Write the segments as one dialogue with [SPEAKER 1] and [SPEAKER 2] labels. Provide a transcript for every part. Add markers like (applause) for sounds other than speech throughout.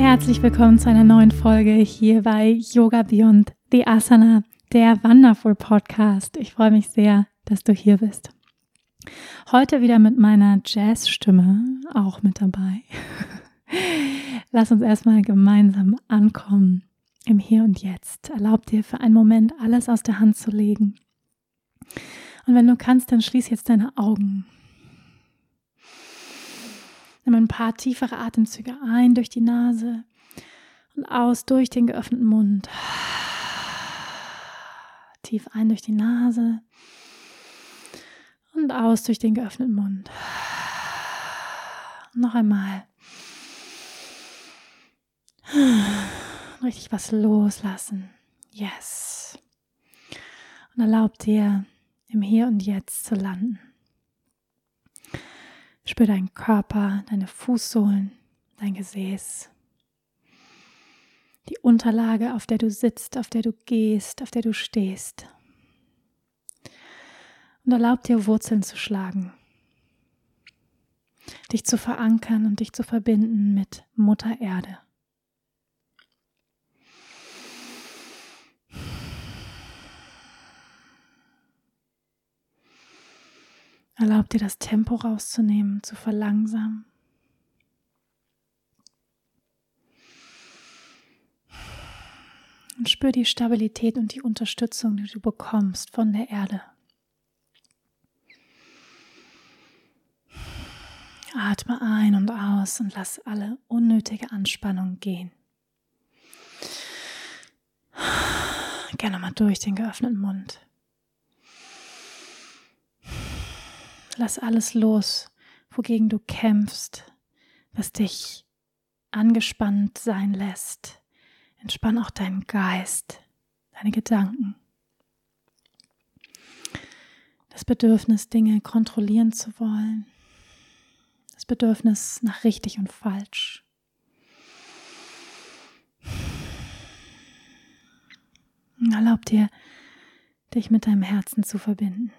[SPEAKER 1] Herzlich willkommen zu einer neuen Folge hier bei Yoga Beyond the Asana, der Wonderful Podcast. Ich freue mich sehr, dass du hier bist. Heute wieder mit meiner Jazzstimme auch mit dabei. (laughs) Lass uns erstmal gemeinsam ankommen im Hier und Jetzt. Erlaub dir für einen Moment alles aus der Hand zu legen. Und wenn du kannst, dann schließ jetzt deine Augen Nimm ein paar tiefere Atemzüge ein durch die Nase und aus durch den geöffneten Mund. Tief ein durch die Nase und aus durch den geöffneten Mund. Noch einmal. Richtig was loslassen. Yes. Und erlaub dir, im Hier und Jetzt zu landen. Spür deinen Körper, deine Fußsohlen, dein Gesäß. Die Unterlage, auf der du sitzt, auf der du gehst, auf der du stehst. Und erlaub dir Wurzeln zu schlagen. Dich zu verankern und dich zu verbinden mit Mutter Erde. Erlaub dir das Tempo rauszunehmen, zu verlangsamen. Und spür die Stabilität und die Unterstützung, die du bekommst von der Erde. Atme ein und aus und lass alle unnötige Anspannung gehen. Gerne mal durch den geöffneten Mund. Lass alles los, wogegen du kämpfst, was dich angespannt sein lässt. Entspann auch deinen Geist, deine Gedanken. Das Bedürfnis, Dinge kontrollieren zu wollen. Das Bedürfnis nach richtig und falsch. Erlaub dir, dich mit deinem Herzen zu verbinden.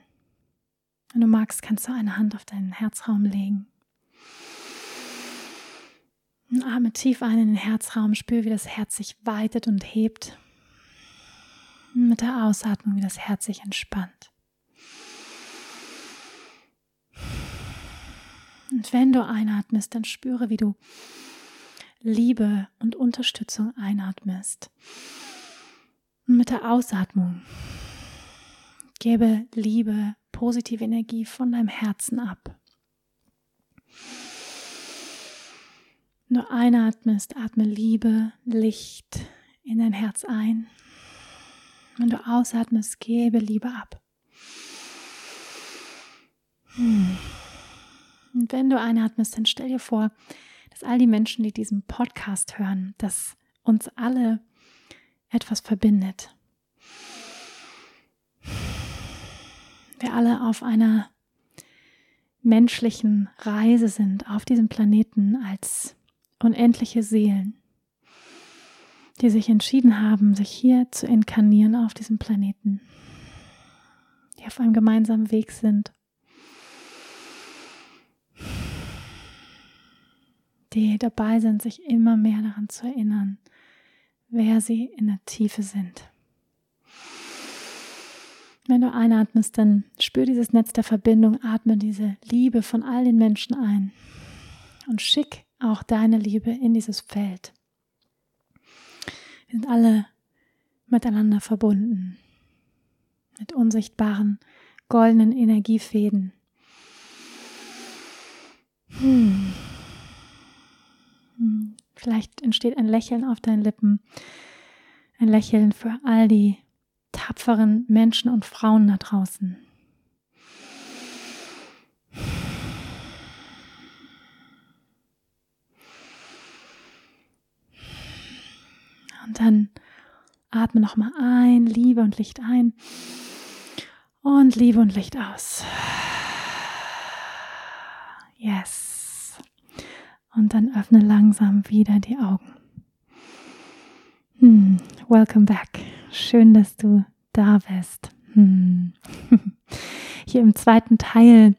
[SPEAKER 1] Wenn du magst, kannst du eine Hand auf deinen Herzraum legen. Und atme tief ein in den Herzraum, spür, wie das Herz sich weitet und hebt. Und mit der Ausatmung, wie das Herz sich entspannt. Und wenn du einatmest, dann spüre, wie du Liebe und Unterstützung einatmest. Und mit der Ausatmung gebe Liebe positive Energie von deinem Herzen ab. Du einatmest, atme Liebe, Licht in dein Herz ein. Wenn du ausatmest, gebe Liebe ab. Hm. Und wenn du einatmest, dann stell dir vor, dass all die Menschen, die diesen Podcast hören, dass uns alle etwas verbindet. Wir alle auf einer menschlichen Reise sind auf diesem Planeten als unendliche Seelen, die sich entschieden haben, sich hier zu inkarnieren auf diesem Planeten, die auf einem gemeinsamen Weg sind, die dabei sind, sich immer mehr daran zu erinnern, wer sie in der Tiefe sind. Wenn du einatmest, dann spür dieses Netz der Verbindung, atme diese Liebe von all den Menschen ein und schick auch deine Liebe in dieses Feld. Wir sind alle miteinander verbunden mit unsichtbaren goldenen Energiefäden. Hm. hm. Vielleicht entsteht ein Lächeln auf deinen Lippen, ein Lächeln für all die tapferen Menschen und Frauen da draußen. Und dann atme nochmal ein, Liebe und Licht ein und Liebe und Licht aus. Yes. Und dann öffne langsam wieder die Augen. Hm, welcome back. Schön, dass du da bist. Hm. (laughs) Hier im zweiten Teil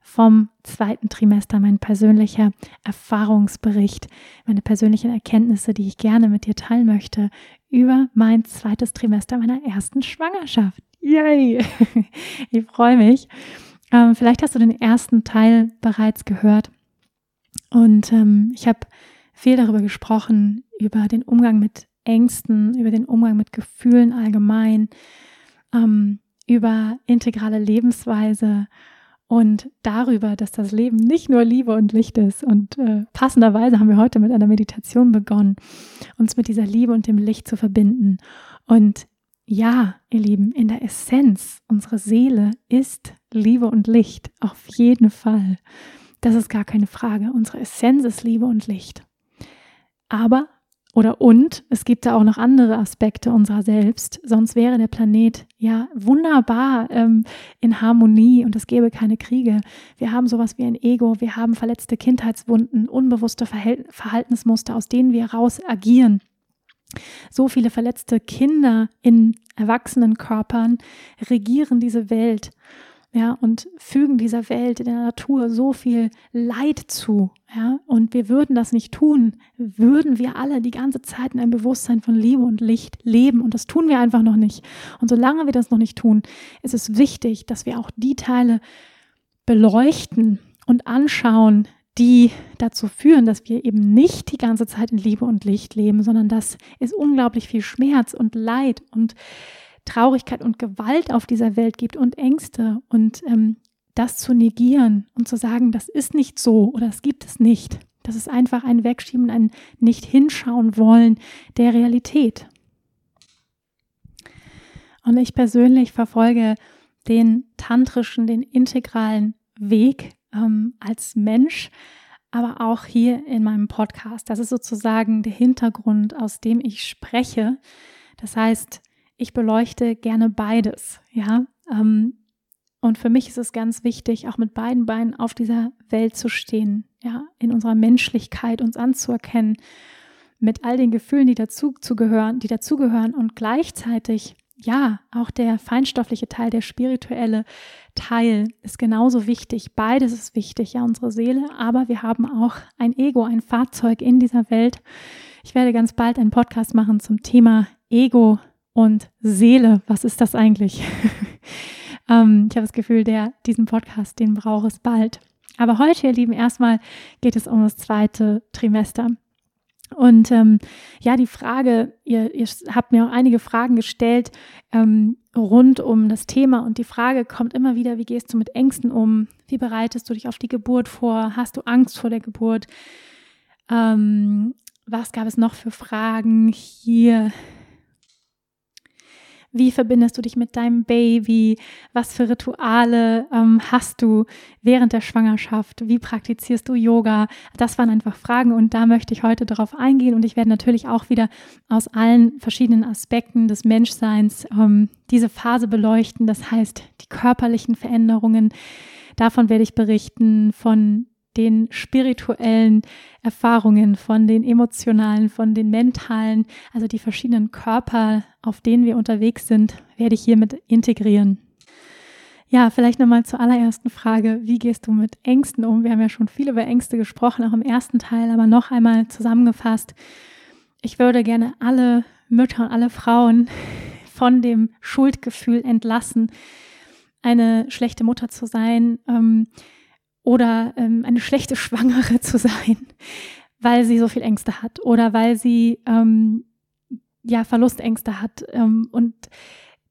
[SPEAKER 1] vom zweiten Trimester mein persönlicher Erfahrungsbericht, meine persönlichen Erkenntnisse, die ich gerne mit dir teilen möchte über mein zweites Trimester meiner ersten Schwangerschaft. Yay! (laughs) Ich freue mich. Ähm, vielleicht hast du den ersten Teil bereits gehört. Und ähm, ich habe viel darüber gesprochen, über den Umgang mit Ängsten, über den Umgang mit Gefühlen allgemein, ähm, über integrale Lebensweise und darüber, dass das Leben nicht nur Liebe und Licht ist. Und äh, passenderweise haben wir heute mit einer Meditation begonnen, uns mit dieser Liebe und dem Licht zu verbinden. Und ja, ihr Lieben, in der Essenz, unsere Seele ist Liebe und Licht, auf jeden Fall. Das ist gar keine Frage. Unsere Essenz ist Liebe und Licht. Aber oder und es gibt da auch noch andere Aspekte unserer selbst, sonst wäre der Planet ja wunderbar ähm, in Harmonie und es gäbe keine Kriege. Wir haben sowas wie ein Ego, wir haben verletzte Kindheitswunden, unbewusste Verhält Verhaltensmuster, aus denen wir raus agieren. So viele verletzte Kinder in erwachsenen Körpern regieren diese Welt ja, und fügen dieser Welt, in der Natur so viel Leid zu, ja, und wir würden das nicht tun, würden wir alle die ganze Zeit in einem Bewusstsein von Liebe und Licht leben? Und das tun wir einfach noch nicht. Und solange wir das noch nicht tun, ist es wichtig, dass wir auch die Teile beleuchten und anschauen, die dazu führen, dass wir eben nicht die ganze Zeit in Liebe und Licht leben, sondern dass es unglaublich viel Schmerz und Leid und Traurigkeit und Gewalt auf dieser Welt gibt und Ängste und ähm, das zu negieren und zu sagen, das ist nicht so oder das gibt es nicht. Das ist einfach ein Wegschieben, ein nicht hinschauen wollen der Realität. Und ich persönlich verfolge den tantrischen, den integralen Weg ähm, als Mensch, aber auch hier in meinem Podcast. Das ist sozusagen der Hintergrund, aus dem ich spreche. Das heißt, ich beleuchte gerne beides, ja. Ähm, und für mich ist es ganz wichtig, auch mit beiden Beinen auf dieser Welt zu stehen, ja, in unserer Menschlichkeit uns anzuerkennen, mit all den Gefühlen, die dazu zugehören, die dazugehören und gleichzeitig ja, auch der feinstoffliche Teil, der spirituelle Teil ist genauso wichtig. Beides ist wichtig, ja, unsere Seele, aber wir haben auch ein Ego, ein Fahrzeug in dieser Welt. Ich werde ganz bald einen Podcast machen zum Thema Ego und Seele, was ist das eigentlich? (laughs) ähm, ich habe das Gefühl, der, diesen Podcast, den braucht es bald. Aber heute, ihr Lieben, erstmal geht es um das zweite Trimester. Und ähm, ja, die Frage, ihr, ihr habt mir auch einige Fragen gestellt ähm, rund um das Thema und die Frage kommt immer wieder, wie gehst du mit Ängsten um? Wie bereitest du dich auf die Geburt vor? Hast du Angst vor der Geburt? Ähm, was gab es noch für Fragen hier? Wie verbindest du dich mit deinem Baby? Was für Rituale ähm, hast du während der Schwangerschaft? Wie praktizierst du Yoga? Das waren einfach Fragen und da möchte ich heute darauf eingehen und ich werde natürlich auch wieder aus allen verschiedenen Aspekten des Menschseins ähm, diese Phase beleuchten. Das heißt, die körperlichen Veränderungen. Davon werde ich berichten, von den spirituellen Erfahrungen, von den emotionalen, von den mentalen, also die verschiedenen Körper, auf denen wir unterwegs sind, werde ich hiermit integrieren. Ja, vielleicht nochmal zur allerersten Frage. Wie gehst du mit Ängsten um? Wir haben ja schon viel über Ängste gesprochen, auch im ersten Teil, aber noch einmal zusammengefasst. Ich würde gerne alle Mütter und alle Frauen (laughs) von dem Schuldgefühl entlassen, eine schlechte Mutter zu sein, ähm, oder ähm, eine schlechte Schwangere (laughs) zu sein, weil sie so viel Ängste hat oder weil sie ähm, ja Verlustängste hat. Ähm, und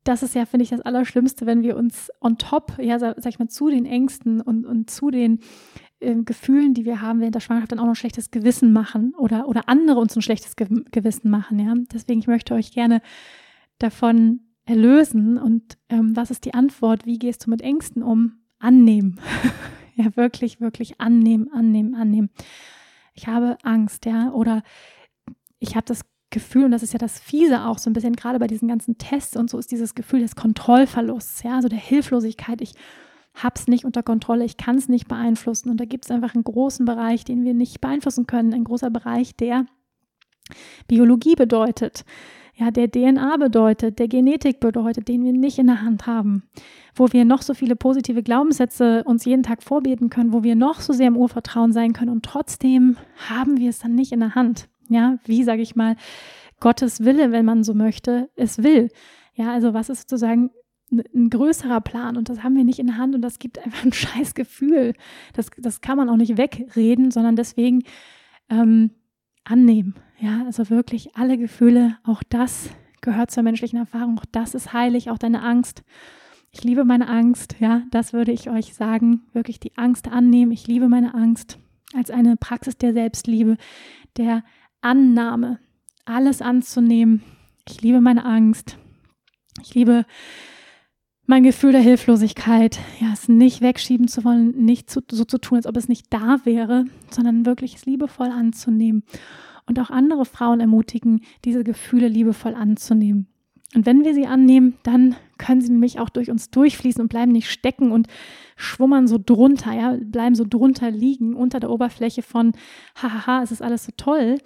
[SPEAKER 1] das ist ja, finde ich, das Allerschlimmste, wenn wir uns on top, ja, sag, ich mal, zu den Ängsten und, und zu den ähm, Gefühlen, die wir haben während der Schwangerschaft, dann auch noch ein schlechtes Gewissen machen oder, oder andere uns ein schlechtes Ge Gewissen machen. Ja? Deswegen, ich möchte euch gerne davon erlösen. Und ähm, was ist die Antwort? Wie gehst du mit Ängsten um? Annehmen. (laughs) (laughs) Ja, wirklich, wirklich annehmen, annehmen, annehmen. Ich habe Angst, ja, oder ich habe das Gefühl, und das ist ja das Fiese auch so ein bisschen, gerade bei diesen ganzen Tests und so, ist dieses Gefühl des Kontrollverlusts, ja, also der Hilflosigkeit. Ich hab's nicht unter Kontrolle, ich kann es nicht beeinflussen. Und da gibt es einfach einen großen Bereich, den wir nicht beeinflussen können, ein großer Bereich, der Biologie bedeutet, ja, der DNA bedeutet, der Genetik bedeutet, den wir nicht in der Hand haben, wo wir noch so viele positive Glaubenssätze uns jeden Tag vorbeten können, wo wir noch so sehr im Urvertrauen sein können und trotzdem haben wir es dann nicht in der Hand. Ja, wie sage ich mal, Gottes Wille, wenn man so möchte, es will. Ja, also was ist sozusagen ein größerer Plan und das haben wir nicht in der Hand und das gibt einfach ein (laughs) scheiß Gefühl. Das, das kann man auch nicht wegreden, sondern deswegen ähm, annehmen. Ja, also wirklich alle Gefühle, auch das gehört zur menschlichen Erfahrung, auch das ist heilig, auch deine Angst. Ich liebe meine Angst, ja, das würde ich euch sagen, wirklich die Angst annehmen. Ich liebe meine Angst als eine Praxis der Selbstliebe, der Annahme, alles anzunehmen. Ich liebe meine Angst. Ich liebe mein Gefühl der Hilflosigkeit, ja, es nicht wegschieben zu wollen, nicht zu, so zu tun, als ob es nicht da wäre, sondern wirklich es liebevoll anzunehmen und auch andere Frauen ermutigen, diese Gefühle liebevoll anzunehmen. Und wenn wir sie annehmen, dann können sie nämlich auch durch uns durchfließen und bleiben nicht stecken und schwummern so drunter, ja, bleiben so drunter liegen unter der Oberfläche von, hahaha, es ist alles so toll.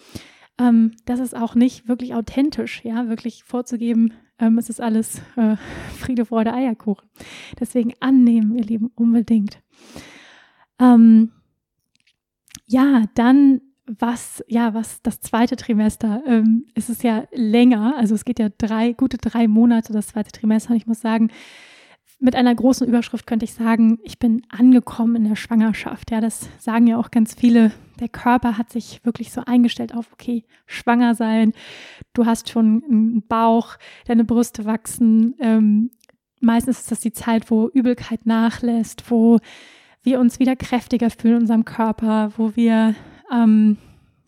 [SPEAKER 1] Ähm, das ist auch nicht wirklich authentisch, ja, wirklich vorzugeben, ähm, es ist alles äh, (laughs) Friede, Freude, Eierkuchen. Deswegen annehmen, ihr Lieben, unbedingt. Ähm, ja, dann was, ja, was das zweite Trimester, ähm, ist es ja länger, also es geht ja drei, gute drei Monate, das zweite Trimester. Und ich muss sagen, mit einer großen Überschrift könnte ich sagen, ich bin angekommen in der Schwangerschaft. Ja, das sagen ja auch ganz viele. Der Körper hat sich wirklich so eingestellt auf, okay, schwanger sein. Du hast schon einen Bauch, deine Brüste wachsen. Ähm, meistens ist das die Zeit, wo Übelkeit nachlässt, wo wir uns wieder kräftiger fühlen in unserem Körper, wo wir ähm,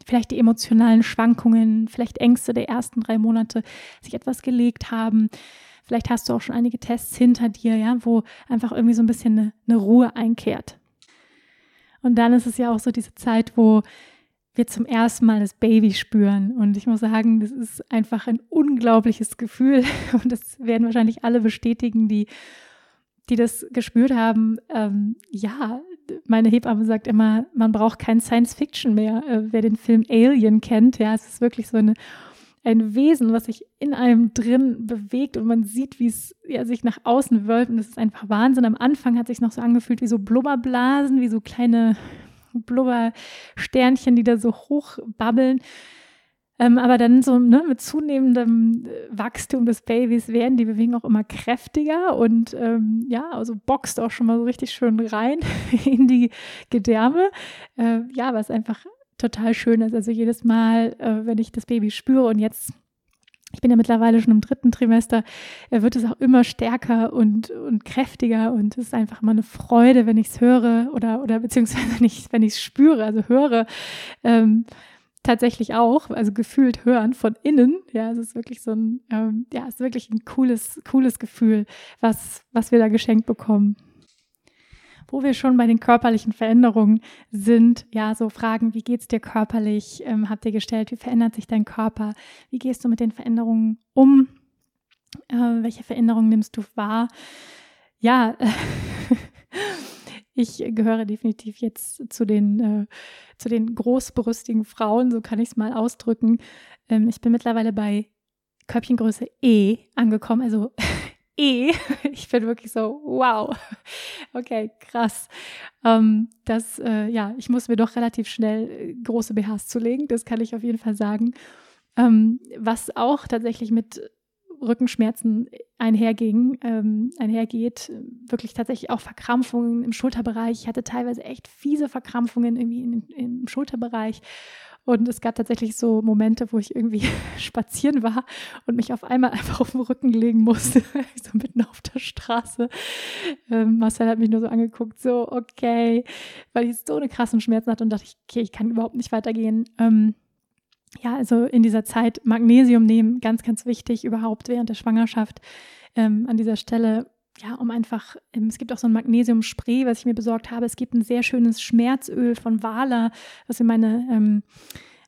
[SPEAKER 1] vielleicht die emotionalen Schwankungen, vielleicht Ängste der ersten drei Monate sich etwas gelegt haben. Vielleicht hast du auch schon einige Tests hinter dir, ja, wo einfach irgendwie so ein bisschen eine, eine Ruhe einkehrt. Und dann ist es ja auch so diese Zeit, wo wir zum ersten Mal das Baby spüren. Und ich muss sagen, das ist einfach ein unglaubliches Gefühl. (laughs) Und das werden wahrscheinlich alle bestätigen, die, die das gespürt haben. Ähm, ja, meine Hebamme sagt immer, man braucht kein Science Fiction mehr. Äh, wer den Film Alien kennt, ja, es ist wirklich so eine, ein Wesen, was sich in einem drin bewegt und man sieht, wie es ja, sich nach außen wölbt. Und das ist einfach Wahnsinn. Am Anfang hat sich noch so angefühlt wie so Blubberblasen, wie so kleine Blubbersternchen, die da so hoch babbeln. Ähm, aber dann so ne, mit zunehmendem äh, Wachstum des Babys werden die Bewegungen auch immer kräftiger und ähm, ja, also boxt auch schon mal so richtig schön rein (laughs) in die Gedärme. Äh, ja, was einfach total schön ist. Also jedes Mal, äh, wenn ich das Baby spüre und jetzt ich bin ja mittlerweile schon im dritten Trimester, äh, wird es auch immer stärker und, und kräftiger und es ist einfach immer eine Freude, wenn ich es höre oder, oder beziehungsweise (laughs) wenn ich es spüre, also höre. Ähm, tatsächlich auch, also gefühlt hören von innen. Ja, es ist wirklich so ein, ähm, ja, es ist wirklich ein cooles, cooles Gefühl, was, was wir da geschenkt bekommen. Wo wir schon bei den körperlichen Veränderungen sind, ja, so Fragen, wie geht's dir körperlich, ähm, habt ihr gestellt, wie verändert sich dein Körper, wie gehst du mit den Veränderungen um, äh, welche Veränderungen nimmst du wahr? Ja, (laughs) ich gehöre definitiv jetzt zu den, äh, zu den großbrüstigen Frauen, so kann ich es mal ausdrücken. Ähm, ich bin mittlerweile bei Körbchengröße E angekommen, also (laughs) E. (laughs) Ich bin wirklich so, wow. Okay, krass. Ähm, das, äh, ja, ich muss mir doch relativ schnell äh, große BHs zulegen, das kann ich auf jeden Fall sagen. Ähm, was auch tatsächlich mit Rückenschmerzen einherging, ähm, einhergeht, wirklich tatsächlich auch Verkrampfungen im Schulterbereich. Ich hatte teilweise echt fiese Verkrampfungen irgendwie in, im Schulterbereich. Und es gab tatsächlich so Momente, wo ich irgendwie (laughs) spazieren war und mich auf einmal einfach auf den Rücken legen musste, (laughs) so mitten auf der Straße. Ähm, Marcel hat mich nur so angeguckt, so, okay, weil ich so eine krassen Schmerzen hatte und dachte, okay, ich kann überhaupt nicht weitergehen. Ähm, ja, also in dieser Zeit Magnesium nehmen, ganz, ganz wichtig überhaupt während der Schwangerschaft. Ähm, an dieser Stelle, ja, um einfach, ähm, es gibt auch so ein Magnesium-Spray, was ich mir besorgt habe. Es gibt ein sehr schönes Schmerzöl von Wala, was in meine, ähm,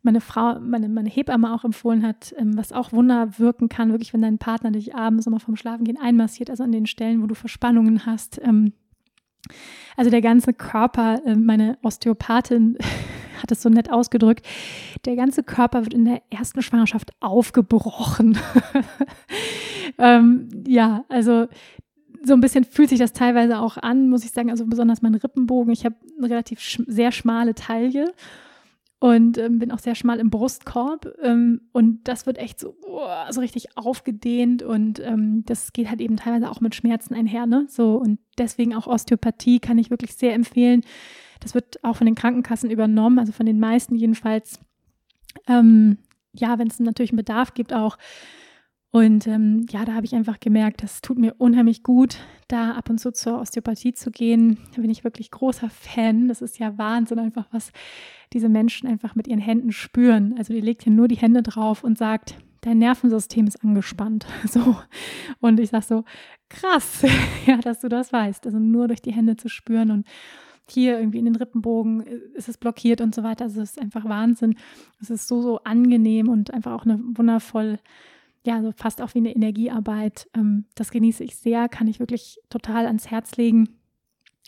[SPEAKER 1] meine Frau, meine, meine Hebamme auch empfohlen hat, ähm, was auch Wunder wirken kann, wirklich, wenn dein Partner dich abends immer vom Schlafengehen einmassiert, also an den Stellen, wo du Verspannungen hast. Ähm, also der ganze Körper, äh, meine Osteopathin (laughs) hat es so nett ausgedrückt, der ganze Körper wird in der ersten Schwangerschaft aufgebrochen. (laughs) ähm, ja, also so ein bisschen fühlt sich das teilweise auch an, muss ich sagen. Also besonders mein Rippenbogen. Ich habe eine relativ sch sehr schmale Taille und ähm, bin auch sehr schmal im Brustkorb. Ähm, und das wird echt so, oh, so richtig aufgedehnt und ähm, das geht halt eben teilweise auch mit Schmerzen einher. Ne? So, und deswegen auch Osteopathie kann ich wirklich sehr empfehlen. Das wird auch von den Krankenkassen übernommen, also von den meisten jedenfalls. Ähm, ja, wenn es natürlich einen Bedarf gibt auch. Und ähm, ja, da habe ich einfach gemerkt, das tut mir unheimlich gut, da ab und zu zur Osteopathie zu gehen. Da bin ich wirklich großer Fan. Das ist ja Wahnsinn, einfach was diese Menschen einfach mit ihren Händen spüren. Also die legt hier nur die Hände drauf und sagt, dein Nervensystem ist angespannt. (laughs) So. Und ich sage so, krass, (laughs) ja, dass du das weißt. Also nur durch die Hände zu spüren und hier irgendwie in den Rippenbogen ist es blockiert und so weiter. Also es ist einfach Wahnsinn. Es ist so, so angenehm und einfach auch eine wundervoll ja, so fast auch wie eine Energiearbeit. Ähm, das genieße ich sehr, kann ich wirklich total ans Herz legen.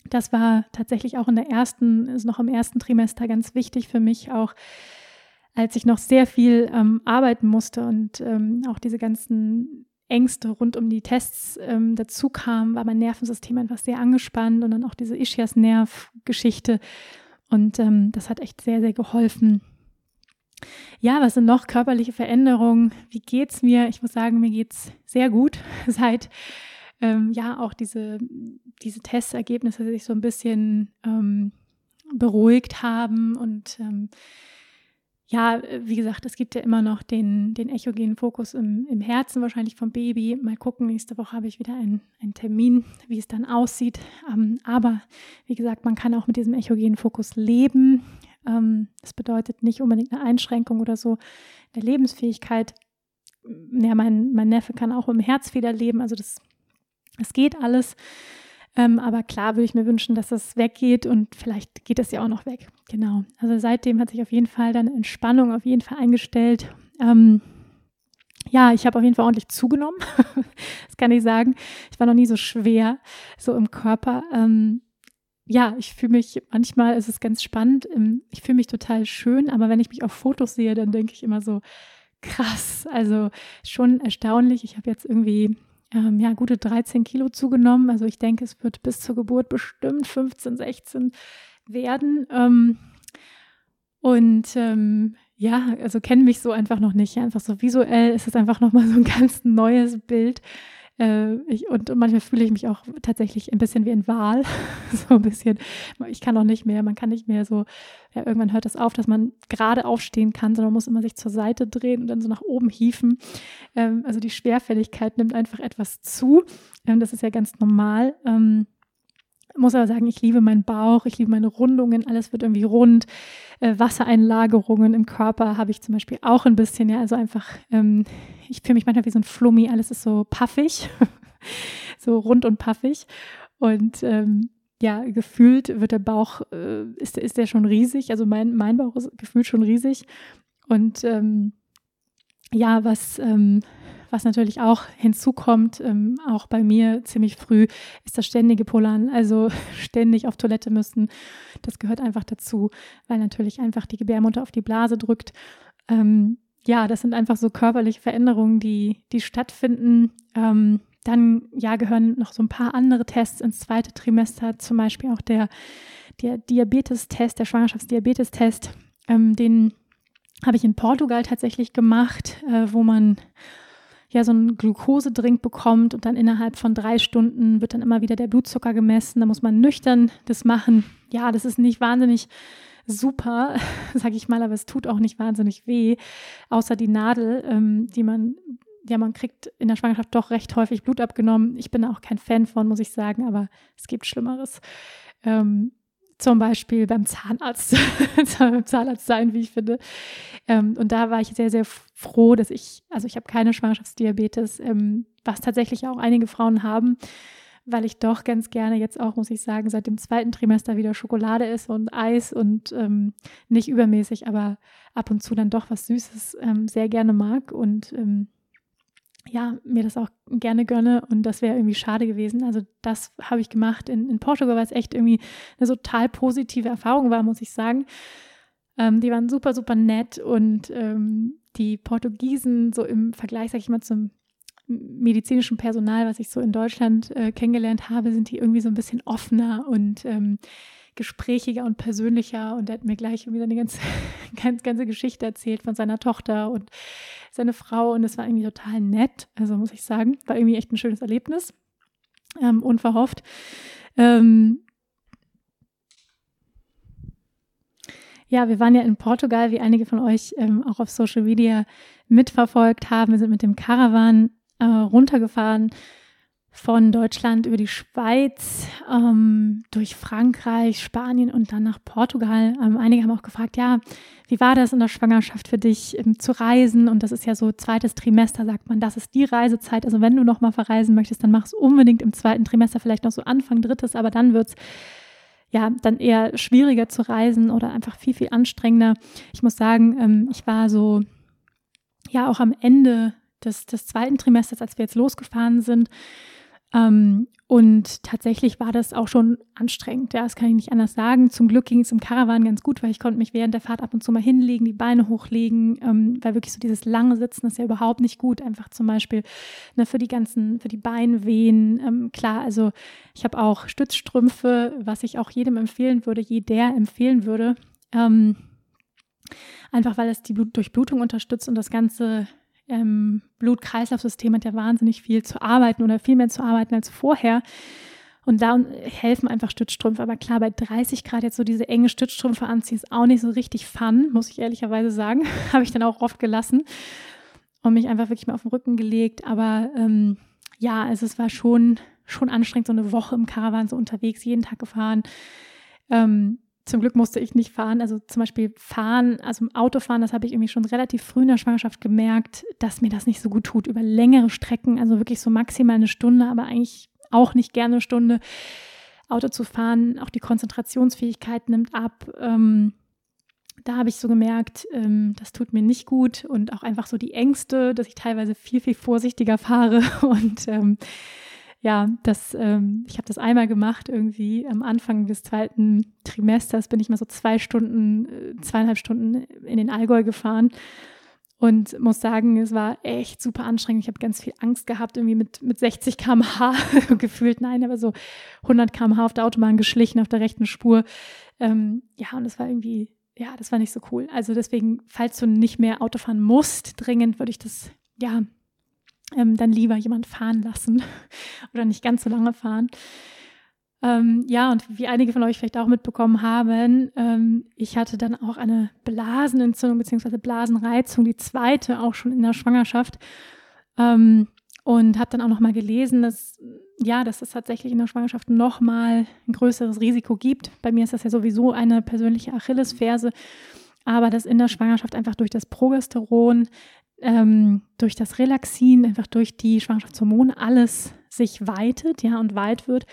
[SPEAKER 1] Das war tatsächlich auch in der ersten, ist noch im ersten Trimester ganz wichtig für mich, auch als ich noch sehr viel ähm, arbeiten musste und ähm, auch diese ganzen Ängste rund um die Tests ähm, dazu kamen, war mein Nervensystem einfach sehr angespannt und dann auch diese Ischias-Nerv-Geschichte. Und ähm, das hat echt sehr, sehr geholfen, ja, was sind noch körperliche Veränderungen? Wie geht's mir? Ich muss sagen, mir geht's sehr gut, (laughs) seit ähm, ja auch diese, diese Testergebnisse sich so ein bisschen ähm, beruhigt haben und ähm, ja, wie gesagt, es gibt ja immer noch den, den echogenen Fokus im, im Herzen, wahrscheinlich vom Baby. Mal gucken, nächste Woche habe ich wieder einen, einen Termin, wie es dann aussieht. Ähm, aber wie gesagt, man kann auch mit diesem echogenen Fokus leben. Ähm, das bedeutet nicht unbedingt eine Einschränkung oder so der Lebensfähigkeit. Ja, mein, mein Neffe kann auch im Herzfehler leben, also das, das geht alles. Ähm, aber klar würde ich mir wünschen, dass das weggeht und vielleicht geht das ja auch noch weg. Genau. Also seitdem hat sich auf jeden Fall dann Entspannung auf jeden Fall eingestellt. Ähm, ja, ich habe auf jeden Fall ordentlich zugenommen. (laughs) das kann ich sagen. Ich war noch nie so schwer, so im Körper. Ähm, ja, ich fühle mich, manchmal ist es ganz spannend, ähm, ich fühle mich total schön, aber wenn ich mich auf Fotos sehe, dann denke ich immer so, krass, also schon erstaunlich. Ich habe jetzt irgendwie ähm, ja, gute 13 Kilo zugenommen. Also ich denke, es wird bis zur Geburt bestimmt 15, 16 werden. Ähm, und ähm, ja, also kenne mich so einfach noch nicht. Einfach so visuell ist es einfach nochmal so ein (laughs) ganz neues Bild. Äh, ich, und, manchmal fühle ich mich auch tatsächlich ein bisschen wie ein Wal. (laughs) so ein bisschen, ich kann auch nicht mehr, man kann nicht mehr so, ja, irgendwann hört das auf, dass man gerade aufstehen kann, sondern muss immer sich zur Seite drehen und dann so nach oben hieven. Ähm, also die Schwerfälligkeit nimmt einfach etwas zu. Ähm, das ist ja ganz normal. Ähm, muss aber sagen, ich liebe meinen Bauch, ich liebe meine Rundungen, alles wird irgendwie rund. Äh, Wassereinlagerungen im Körper habe ich zum Beispiel auch ein bisschen, ja, also einfach, ähm, ich fühle mich manchmal wie so ein Flummi, alles ist so paffig, (laughs) so rund und paffig. Und ähm, ja, gefühlt wird der Bauch, äh, ist, ist der schon riesig, also mein, mein Bauch ist gefühlt schon riesig. Und ähm, ja, was ähm, was natürlich auch hinzukommt, ähm, auch bei mir ziemlich früh, ist das ständige Pullern, also (laughs) ständig auf Toilette müssen. Das gehört einfach dazu, weil natürlich einfach die Gebärmutter auf die Blase drückt. Ähm, ja, das sind einfach so körperliche Veränderungen, die, die stattfinden. Ähm, dann ja, gehören noch so ein paar andere Tests ins zweite Trimester, zum Beispiel auch der, der Diabetes-Test, der Schwangerschaftsdiabetes-Test. Ähm, den habe ich in Portugal tatsächlich gemacht, äh, wo man ja so einen Glukosedrink bekommt und dann innerhalb von drei Stunden wird dann immer wieder der Blutzucker gemessen. Da muss man nüchtern das machen. Ja, das ist nicht wahnsinnig super, (laughs) sage ich mal, aber es tut auch nicht wahnsinnig weh, außer die Nadel, ähm, die man, ja, man kriegt in der Schwangerschaft doch recht häufig Blut abgenommen. Ich bin auch kein Fan von, muss ich sagen, aber es gibt Schlimmeres. Ähm, zum Beispiel beim Zahnarzt, (laughs) beim Zahnarzt sein, wie ich finde. Ähm, und da war ich sehr, sehr froh, dass ich, also ich habe keine Schwangerschaftsdiabetes, ähm, was tatsächlich auch einige Frauen haben, weil ich doch ganz gerne jetzt auch, muss ich sagen, seit dem zweiten Trimester wieder Schokolade esse und Eis und ähm, nicht übermäßig, aber ab und zu dann doch was Süßes ähm, sehr gerne mag und ähm, ja, mir das auch gerne gönne und das wäre irgendwie schade gewesen. Also das habe ich gemacht in, in Portugal, weil es echt irgendwie eine total positive Erfahrung war, muss ich sagen. Ähm, die waren super, super nett und ähm, die Portugiesen so im Vergleich, sag ich mal, zum medizinischen Personal, was ich so in Deutschland äh, kennengelernt habe, sind die irgendwie so ein bisschen offener und ähm, gesprächiger und persönlicher und er hat mir gleich wieder eine ganze, (laughs) ganz, ganze Geschichte erzählt von seiner Tochter und seine Frau und es war irgendwie total nett, also muss ich sagen, war irgendwie echt ein schönes Erlebnis, ähm, unverhofft. Ähm, ja, wir waren ja in Portugal, wie einige von euch ähm, auch auf Social Media mitverfolgt haben. Wir sind mit dem Caravan äh, runtergefahren von Deutschland über die Schweiz, ähm, durch Frankreich, Spanien und dann nach Portugal. Ähm, einige haben auch gefragt, ja, wie war das in der Schwangerschaft für dich ähm, zu reisen? Und das ist ja so zweites Trimester, sagt man, das ist die Reisezeit. Also wenn du nochmal verreisen möchtest, dann mach es unbedingt im zweiten Trimester, vielleicht noch so Anfang drittes, aber dann wird es ja dann eher schwieriger zu reisen oder einfach viel, viel anstrengender. Ich muss sagen, ähm, ich war so ja auch am Ende des, des zweiten Trimesters, als wir jetzt losgefahren sind, ähm, und tatsächlich war das auch schon anstrengend. Ja, das kann ich nicht anders sagen. Zum Glück ging es im Caravan ganz gut, weil ich konnte mich während der Fahrt ab und zu mal hinlegen, die Beine hochlegen, ähm, weil wirklich so dieses lange Sitzen ist ja überhaupt nicht gut. Einfach zum Beispiel ne, für die ganzen, für die Beinwehen. Ähm, klar, also ich habe auch Stützstrümpfe, was ich auch jedem empfehlen würde, jeder empfehlen würde. Ähm, einfach weil es die Blut Durchblutung unterstützt und das Ganze ähm, Blut-Kreislauf-System hat ja wahnsinnig viel zu arbeiten oder viel mehr zu arbeiten als vorher. Und da helfen einfach Stützstrümpfe. Aber klar, bei 30 Grad jetzt so diese enge Stützstrümpfe anziehen, ist auch nicht so richtig fun, muss ich ehrlicherweise sagen. (laughs) Habe ich dann auch oft gelassen und mich einfach wirklich mal auf den Rücken gelegt. Aber ähm, ja, also es war schon, schon anstrengend, so eine Woche im Caravan so unterwegs, jeden Tag gefahren. Ähm, zum Glück musste ich nicht fahren. Also zum Beispiel fahren, also Autofahren, das habe ich irgendwie schon relativ früh in der Schwangerschaft gemerkt, dass mir das nicht so gut tut. Über längere Strecken, also wirklich so maximal eine Stunde, aber eigentlich auch nicht gerne eine Stunde. Auto zu fahren, auch die Konzentrationsfähigkeit nimmt ab. Ähm, da habe ich so gemerkt, ähm, das tut mir nicht gut und auch einfach so die Ängste, dass ich teilweise viel, viel vorsichtiger fahre (laughs) und ähm, ja, das, ähm, ich habe das einmal gemacht, irgendwie am Anfang des zweiten Trimesters bin ich mal so zwei Stunden, äh, zweieinhalb Stunden in den Allgäu gefahren und muss sagen, es war echt super anstrengend. Ich habe ganz viel Angst gehabt, irgendwie mit, mit 60 km/h (laughs) gefühlt, nein, aber so 100 km/h auf der Autobahn geschlichen, auf der rechten Spur. Ähm, ja, und das war irgendwie, ja, das war nicht so cool. Also deswegen, falls du nicht mehr Auto fahren musst, dringend würde ich das, ja, ähm, dann lieber jemand fahren lassen (laughs) oder nicht ganz so lange fahren. Ähm, ja, und wie einige von euch vielleicht auch mitbekommen haben, ähm, ich hatte dann auch eine Blasenentzündung bzw. Blasenreizung, die zweite auch schon in der Schwangerschaft. Ähm, und habe dann auch nochmal gelesen, dass ja, dass es tatsächlich in der Schwangerschaft nochmal ein größeres Risiko gibt. Bei mir ist das ja sowieso eine persönliche Achillesferse, aber dass in der Schwangerschaft einfach durch das Progesteron ähm, durch das Relaxin, einfach durch die Schwangerschaftshormone alles sich weitet, ja, und weit wird.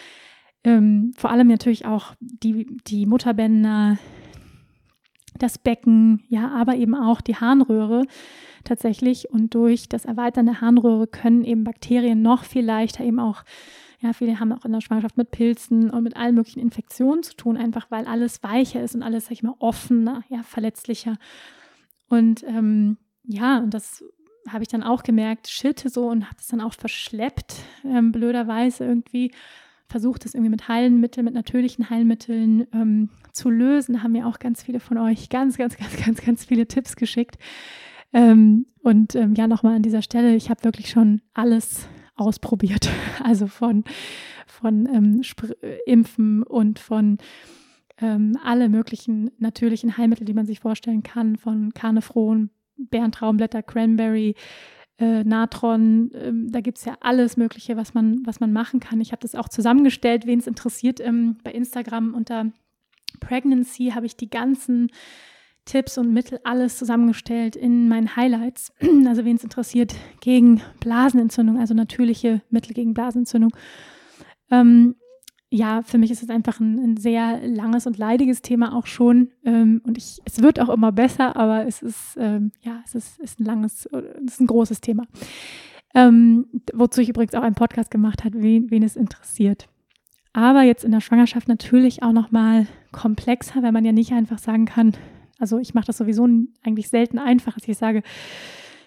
[SPEAKER 1] Ähm, vor allem natürlich auch die, die Mutterbänder, das Becken, ja, aber eben auch die Harnröhre tatsächlich. Und durch das Erweitern der Harnröhre können eben Bakterien noch viel leichter eben auch, ja, viele haben auch in der Schwangerschaft mit Pilzen und mit allen möglichen Infektionen zu tun, einfach weil alles weicher ist und alles, sag ich mal, offener, ja, verletzlicher. Und ähm, ja, und das habe ich dann auch gemerkt, shit, so und habe das dann auch verschleppt, ähm, blöderweise irgendwie. Versucht es irgendwie mit Heilmitteln, mit natürlichen Heilmitteln ähm, zu lösen. Haben mir auch ganz viele von euch ganz, ganz, ganz, ganz, ganz viele Tipps geschickt. Ähm, und ähm, ja, nochmal an dieser Stelle, ich habe wirklich schon alles ausprobiert. (laughs) Also von, von ähm, Impfen und von ähm, alle möglichen natürlichen Heilmittel, die man sich vorstellen kann, von Karnefron Bärentraumblätter, Cranberry, äh, Natron, äh, da gibt es ja alles Mögliche, was man, was man machen kann. Ich habe das auch zusammengestellt, wen es interessiert, ähm, bei Instagram unter Pregnancy habe ich die ganzen Tipps und Mittel alles zusammengestellt in meinen Highlights. (clears throat) Also wen es interessiert, gegen Blasenentzündung, also natürliche Mittel gegen Blasenentzündung. Ähm, ja, für mich ist es einfach ein, ein, sehr langes und leidiges Thema auch schon. Ähm, und ich, es wird auch immer besser, aber es ist, ähm, ja, es ist, ist ein langes, es ist ein großes Thema. Ähm, wozu ich übrigens auch einen Podcast gemacht habe, wen, wen es interessiert. Aber jetzt in der Schwangerschaft natürlich auch nochmal komplexer, weil man ja nicht einfach sagen kann, also ich mache das sowieso eigentlich selten einfach, dass ich sage,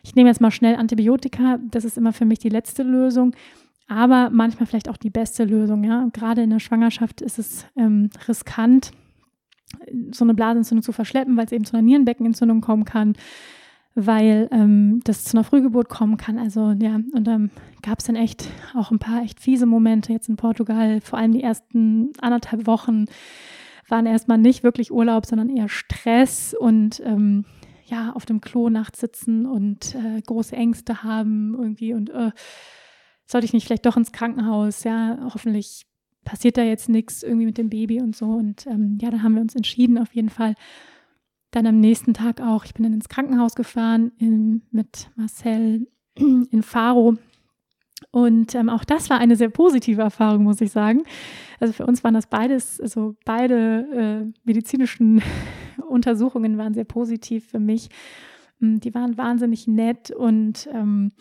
[SPEAKER 1] ich nehme jetzt mal schnell Antibiotika, das ist immer für mich die letzte Lösung aber manchmal vielleicht auch die beste Lösung. Ja? gerade in der Schwangerschaft ist es ähm, riskant, so eine Blasenentzündung zu verschleppen, weil es eben zu einer Nierenbeckenentzündung kommen kann, weil ähm, das zu einer Frühgeburt kommen kann. Also ja, und dann gab es dann echt auch ein paar echt fiese Momente jetzt in Portugal. Vor allem die ersten anderthalb Wochen waren erstmal nicht wirklich Urlaub, sondern eher Stress und ähm, ja, auf dem Klo nachts sitzen und äh, große Ängste haben irgendwie und äh, sollte ich nicht vielleicht doch ins Krankenhaus? Ja, hoffentlich passiert da jetzt nichts irgendwie mit dem Baby und so. Und ähm, ja, dann haben wir uns entschieden, auf jeden Fall. Dann am nächsten Tag auch, ich bin dann ins Krankenhaus gefahren in, mit Marcel in Faro. Und ähm, auch das war eine sehr positive Erfahrung, muss ich sagen. Also für uns waren das beides, also beide äh, medizinischen (laughs) Untersuchungen waren sehr positiv für mich. Hm, die waren wahnsinnig nett und ähm,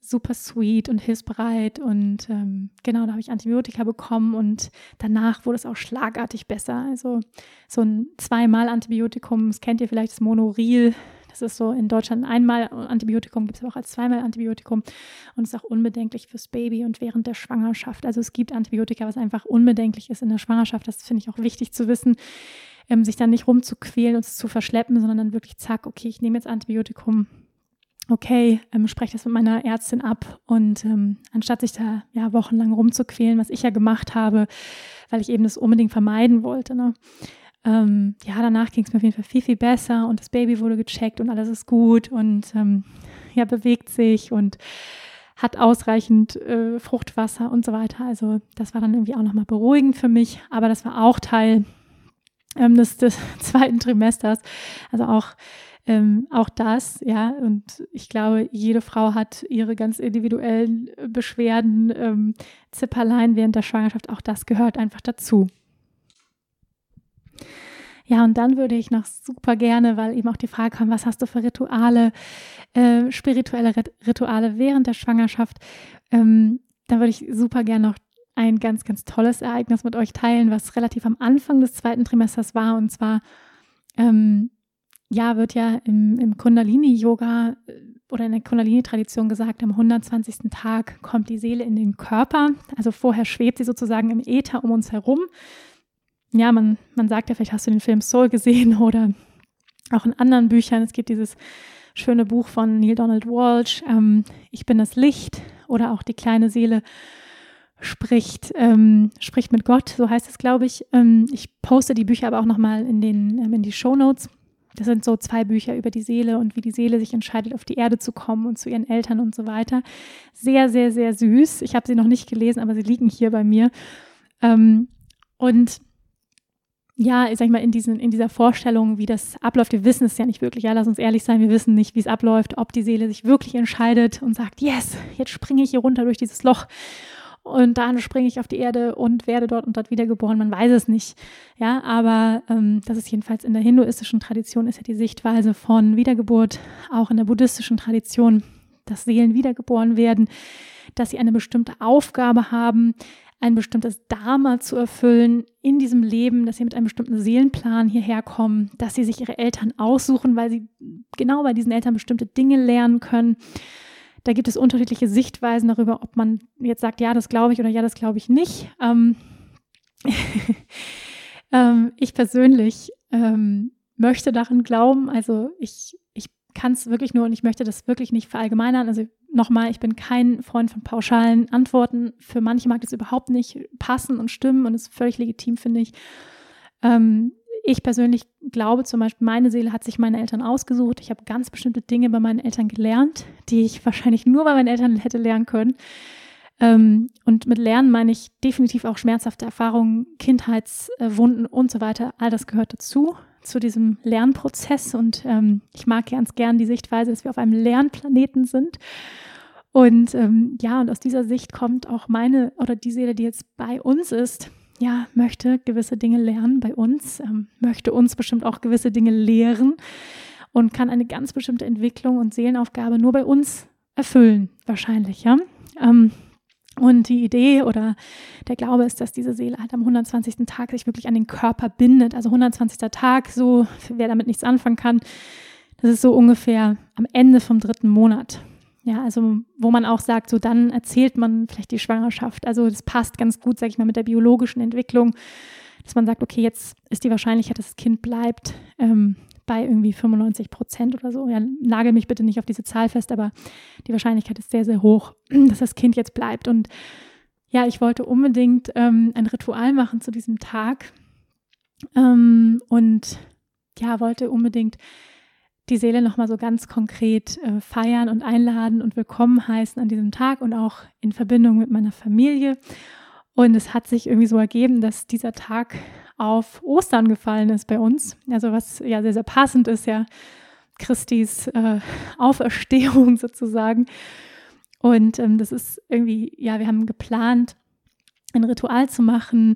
[SPEAKER 1] super sweet und hilfsbereit und ähm, genau, da habe ich Antibiotika bekommen und danach wurde es auch schlagartig besser. Also so ein zweimal Antibiotikum, das kennt ihr vielleicht, das Monoril, das ist so in Deutschland einmal Antibiotikum, gibt es aber auch als zweimal Antibiotikum und ist auch unbedenklich fürs Baby und während der Schwangerschaft. Also es gibt Antibiotika, was einfach unbedenklich ist in der Schwangerschaft, das finde ich auch wichtig zu wissen. Ähm, sich dann nicht rumzuquälen und es zu verschleppen, sondern dann wirklich zack, okay, ich nehme jetzt Antibiotikum okay, ähm, spreche das mit meiner Ärztin ab und ähm, anstatt sich da ja wochenlang rumzuquälen, was ich ja gemacht habe, weil ich eben das unbedingt vermeiden wollte. Ne? Ähm, ja, danach ging es mir auf jeden Fall viel, viel besser und das Baby wurde gecheckt und alles ist gut und ähm, ja, bewegt sich und hat ausreichend äh, Fruchtwasser und so weiter. Also das war dann irgendwie auch nochmal beruhigend für mich, aber das war auch Teil ähm, des, des (laughs) zweiten Trimesters. Also auch ähm, auch das, ja, und ich glaube, jede Frau hat ihre ganz individuellen Beschwerden, ähm, Zipperlein während der Schwangerschaft, auch das gehört einfach dazu. Ja, und dann würde ich noch super gerne, weil eben auch die Frage kam, was hast du für Rituale, äh, spirituelle Rituale während der Schwangerschaft? Ähm, da würde ich super gerne noch ein ganz, ganz tolles Ereignis mit euch teilen, was relativ am Anfang des zweiten Trimesters war. Und zwar ähm, ja, wird ja im, im Kundalini-Yoga äh, oder in der Kundalini-Tradition gesagt, am 120. Tag kommt die Seele in den Körper. Also vorher schwebt sie sozusagen im Äther um uns herum. Ja, man, man sagt ja, vielleicht hast du den Film Soul gesehen (laughs) oder auch in anderen Büchern. Es gibt dieses schöne Buch von Neil Donald Walsh, ähm, Ich bin das Licht oder auch die kleine Seele spricht, ähm, spricht mit Gott, so heißt es, glaube ich. Ähm, ich poste die Bücher aber auch nochmal in, ähm, in die Show Notes. Das sind so zwei Bücher über die Seele und wie die Seele sich entscheidet, auf die Erde zu kommen und zu ihren Eltern und so weiter. Sehr, sehr, sehr süß. Ich habe sie noch nicht gelesen, aber sie liegen hier bei mir. Ähm, und ja, ich sag mal, in, diesen, in dieser Vorstellung, wie das abläuft, wir wissen es ja nicht wirklich. Ja, lass uns ehrlich sein, wir wissen nicht, wie es abläuft, ob die Seele sich wirklich entscheidet und sagt, yes, jetzt springe ich hier runter durch dieses Loch und dann springe ich auf die Erde und werde dort und dort wiedergeboren. Man weiß es nicht. Ja, aber ähm, das ist jedenfalls in der hinduistischen Tradition ist ja die Sichtweise von Wiedergeburt, auch in der buddhistischen Tradition, dass Seelen wiedergeboren werden, dass sie eine bestimmte Aufgabe haben, ein bestimmtes Dharma zu erfüllen in diesem Leben, dass sie mit einem bestimmten Seelenplan hierher kommen, dass sie sich ihre Eltern aussuchen, weil sie genau bei diesen Eltern bestimmte Dinge lernen können da gibt es unterschiedliche Sichtweisen darüber, ob man jetzt sagt, ja, das glaube ich oder ja, das glaube ich nicht. Ähm, (laughs) ähm, ich persönlich ähm, möchte daran glauben. Also ich, ich kann es wirklich nur und ich möchte das wirklich nicht verallgemeinern. Also nochmal, ich bin kein Freund von pauschalen Antworten. Für manche mag das überhaupt nicht passen und stimmen und ist völlig legitim, finde ich. Ähm, ich persönlich glaube zum Beispiel, meine Seele hat sich meine Eltern ausgesucht. Ich habe ganz bestimmte Dinge bei meinen Eltern gelernt, die ich wahrscheinlich nur bei meinen Eltern hätte lernen können. Ähm, und mit Lernen meine ich definitiv auch schmerzhafte Erfahrungen, Kindheitswunden und so weiter. All das gehört dazu, zu diesem Lernprozess. Und ähm, ich mag ganz gern die Sichtweise, dass wir auf einem Lernplaneten sind Und ähm, ja, und aus dieser Sicht kommt auch meine oder die Seele, die jetzt bei uns ist, ja, möchte gewisse Dinge lernen bei uns, ähm, möchte uns bestimmt auch gewisse Dinge lehren und kann eine ganz bestimmte Entwicklung und Seelenaufgabe nur bei uns erfüllen, wahrscheinlich, ja. Ähm, und die Idee oder der Glaube ist, dass diese Seele halt am 120. Tag sich wirklich an den Körper bindet. Also 120. Tag, so wer damit nichts anfangen kann, das ist so ungefähr am Ende vom dritten Monat. Ja, also wo man auch sagt, so dann erzählt man vielleicht die Schwangerschaft. Also das passt ganz gut, sage ich mal, mit der biologischen Entwicklung, dass man sagt, okay, jetzt ist die Wahrscheinlichkeit, dass das Kind bleibt, ähm, bei irgendwie 95 Prozent oder so. Ja, nagel mich bitte nicht auf diese Zahl fest, aber die Wahrscheinlichkeit ist sehr, sehr hoch, (clears throat) dass das Kind jetzt bleibt. Und ja, ich wollte unbedingt ähm, ein Ritual machen zu diesem Tag ähm, und ja, wollte unbedingt die Seele nochmal so ganz konkret äh, feiern und einladen und willkommen heißen an diesem Tag und auch in Verbindung mit meiner Familie. Und es hat sich irgendwie so ergeben, dass dieser Tag auf Ostern gefallen ist bei uns. Also was ja sehr, sehr passend ist, ja, Christis äh, Auferstehung (laughs) sozusagen. Und ähm, das ist irgendwie, ja, wir haben geplant, ein Ritual zu machen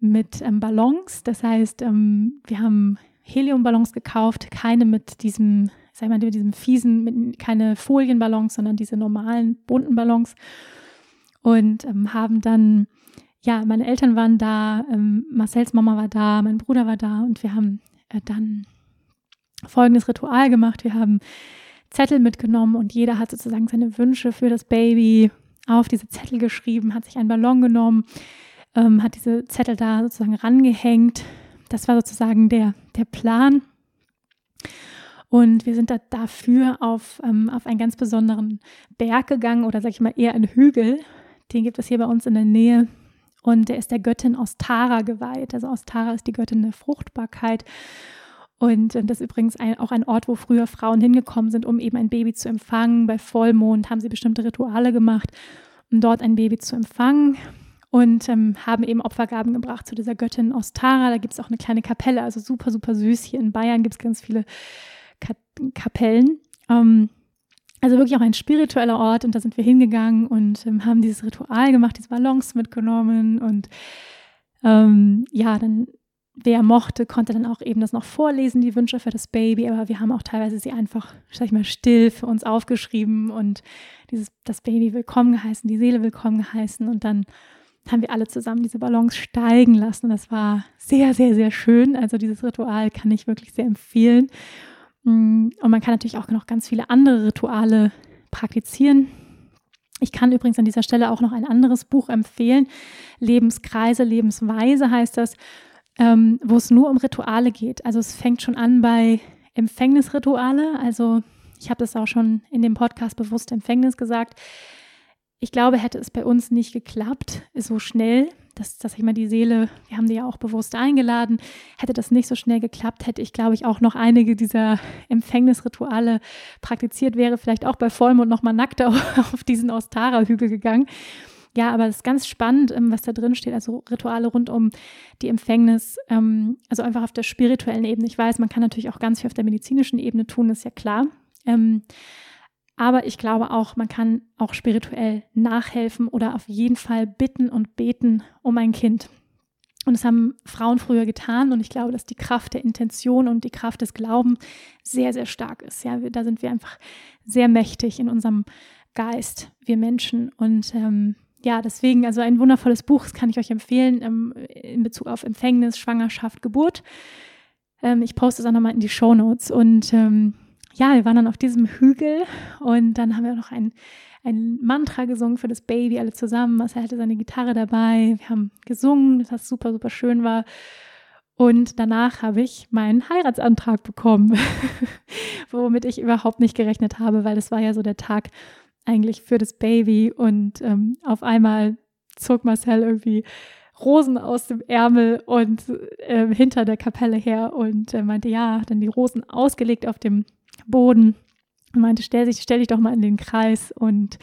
[SPEAKER 1] mit ähm, Ballons. Das heißt, ähm, wir haben Heliumballons gekauft, keine mit diesem, sag mal, mit diesem fiesen, mit, keine Folienballons, sondern diese normalen bunten Ballons. Und ähm, haben dann ja, meine Eltern waren da, ähm, Marcells Mama war da, mein Bruder war da und wir haben äh, dann folgendes Ritual gemacht. Wir haben Zettel mitgenommen und jeder hat sozusagen seine Wünsche für das Baby auf diese Zettel geschrieben, hat sich einen Ballon genommen, ähm, hat diese Zettel da sozusagen rangehängt. Das war sozusagen der, der Plan. Und wir sind da dafür auf, ähm, auf einen ganz besonderen Berg gegangen oder sag ich mal eher einen Hügel. Den gibt es hier bei uns in der Nähe und der ist der Göttin Ostara geweiht. Also Ostara ist die Göttin der Fruchtbarkeit. Und das ist übrigens ein, auch ein Ort, wo früher Frauen hingekommen sind, um eben ein Baby zu empfangen. Bei Vollmond haben sie bestimmte Rituale gemacht, um dort ein Baby zu empfangen. Und ähm, haben eben Opfergaben gebracht zu dieser Göttin Ostara. Da gibt es auch eine kleine Kapelle, also super, super süß. Hier in Bayern gibt es ganz viele Ka Kapellen. Ähm, also wirklich auch ein spiritueller Ort und da sind wir hingegangen und ähm, haben dieses Ritual gemacht, diese Ballons mitgenommen und ähm, ja, dann wer mochte, konnte dann auch eben das noch vorlesen, die Wünsche für das Baby, aber wir haben auch teilweise sie einfach, sag ich mal, still für uns aufgeschrieben und dieses, das Baby willkommen geheißen, die Seele willkommen geheißen und dann haben wir alle zusammen diese Ballons steigen lassen. Das war sehr, sehr, sehr schön. Also dieses Ritual kann ich wirklich sehr empfehlen. Mm, und man kann natürlich auch noch ganz viele andere Rituale praktizieren. Ich kann übrigens an dieser Stelle auch noch ein anderes Buch empfehlen. Lebenskreise, Lebensweise heißt das, ähm, wo es nur um Rituale geht. Also es fängt schon an bei Empfängnisrituale. Also ich habe das auch schon in dem Podcast bewusst Empfängnis gesagt. Ich glaube, hätte es bei uns nicht geklappt, so schnell, dass, dass ich mal die Seele, wir haben die ja auch bewusst eingeladen, hätte das nicht so schnell geklappt, hätte ich, glaube ich, auch noch einige dieser Empfängnisrituale praktiziert, wäre vielleicht auch bei Vollmond nochmal nackt (laughs) auf diesen Ostara-Hügel gegangen. Ja, aber es ist ganz spannend, ähm, was da drin steht. Also Rituale rund um die Empfängnis, ähm, also einfach auf der spirituellen Ebene. Ich weiß, man kann natürlich auch ganz viel auf der medizinischen Ebene tun, ist ja klar. Ähm, aber ich glaube auch, man kann auch spirituell nachhelfen oder auf jeden Fall bitten und beten um ein Kind. Und das haben Frauen früher getan. Und ich glaube, dass die Kraft der Intention und die Kraft des Glaubens sehr, sehr stark ist. Ja, da sind wir einfach sehr mächtig in unserem Geist, wir Menschen. Und ähm, ja, deswegen, also ein wundervolles Buch, das kann ich euch empfehlen ähm, in Bezug auf Empfängnis, Schwangerschaft, Geburt. Ähm, ich poste es auch nochmal in die Show Notes. Und ähm, ja, wir waren dann auf diesem Hügel und dann haben wir noch ein, ein Mantra gesungen für das Baby, alle zusammen. Marcel hatte seine Gitarre dabei. Wir haben gesungen, das super, super schön war. Und danach habe ich meinen Heiratsantrag bekommen, (laughs) womit ich überhaupt nicht gerechnet habe, weil das war ja so der Tag eigentlich für das Baby. Und ähm, auf einmal zog Marcel irgendwie Rosen aus dem Ärmel und äh, hinter der Kapelle her und äh, meinte, ja, dann die Rosen ausgelegt auf dem Boden und meinte, stell dich, stell dich doch mal in den Kreis und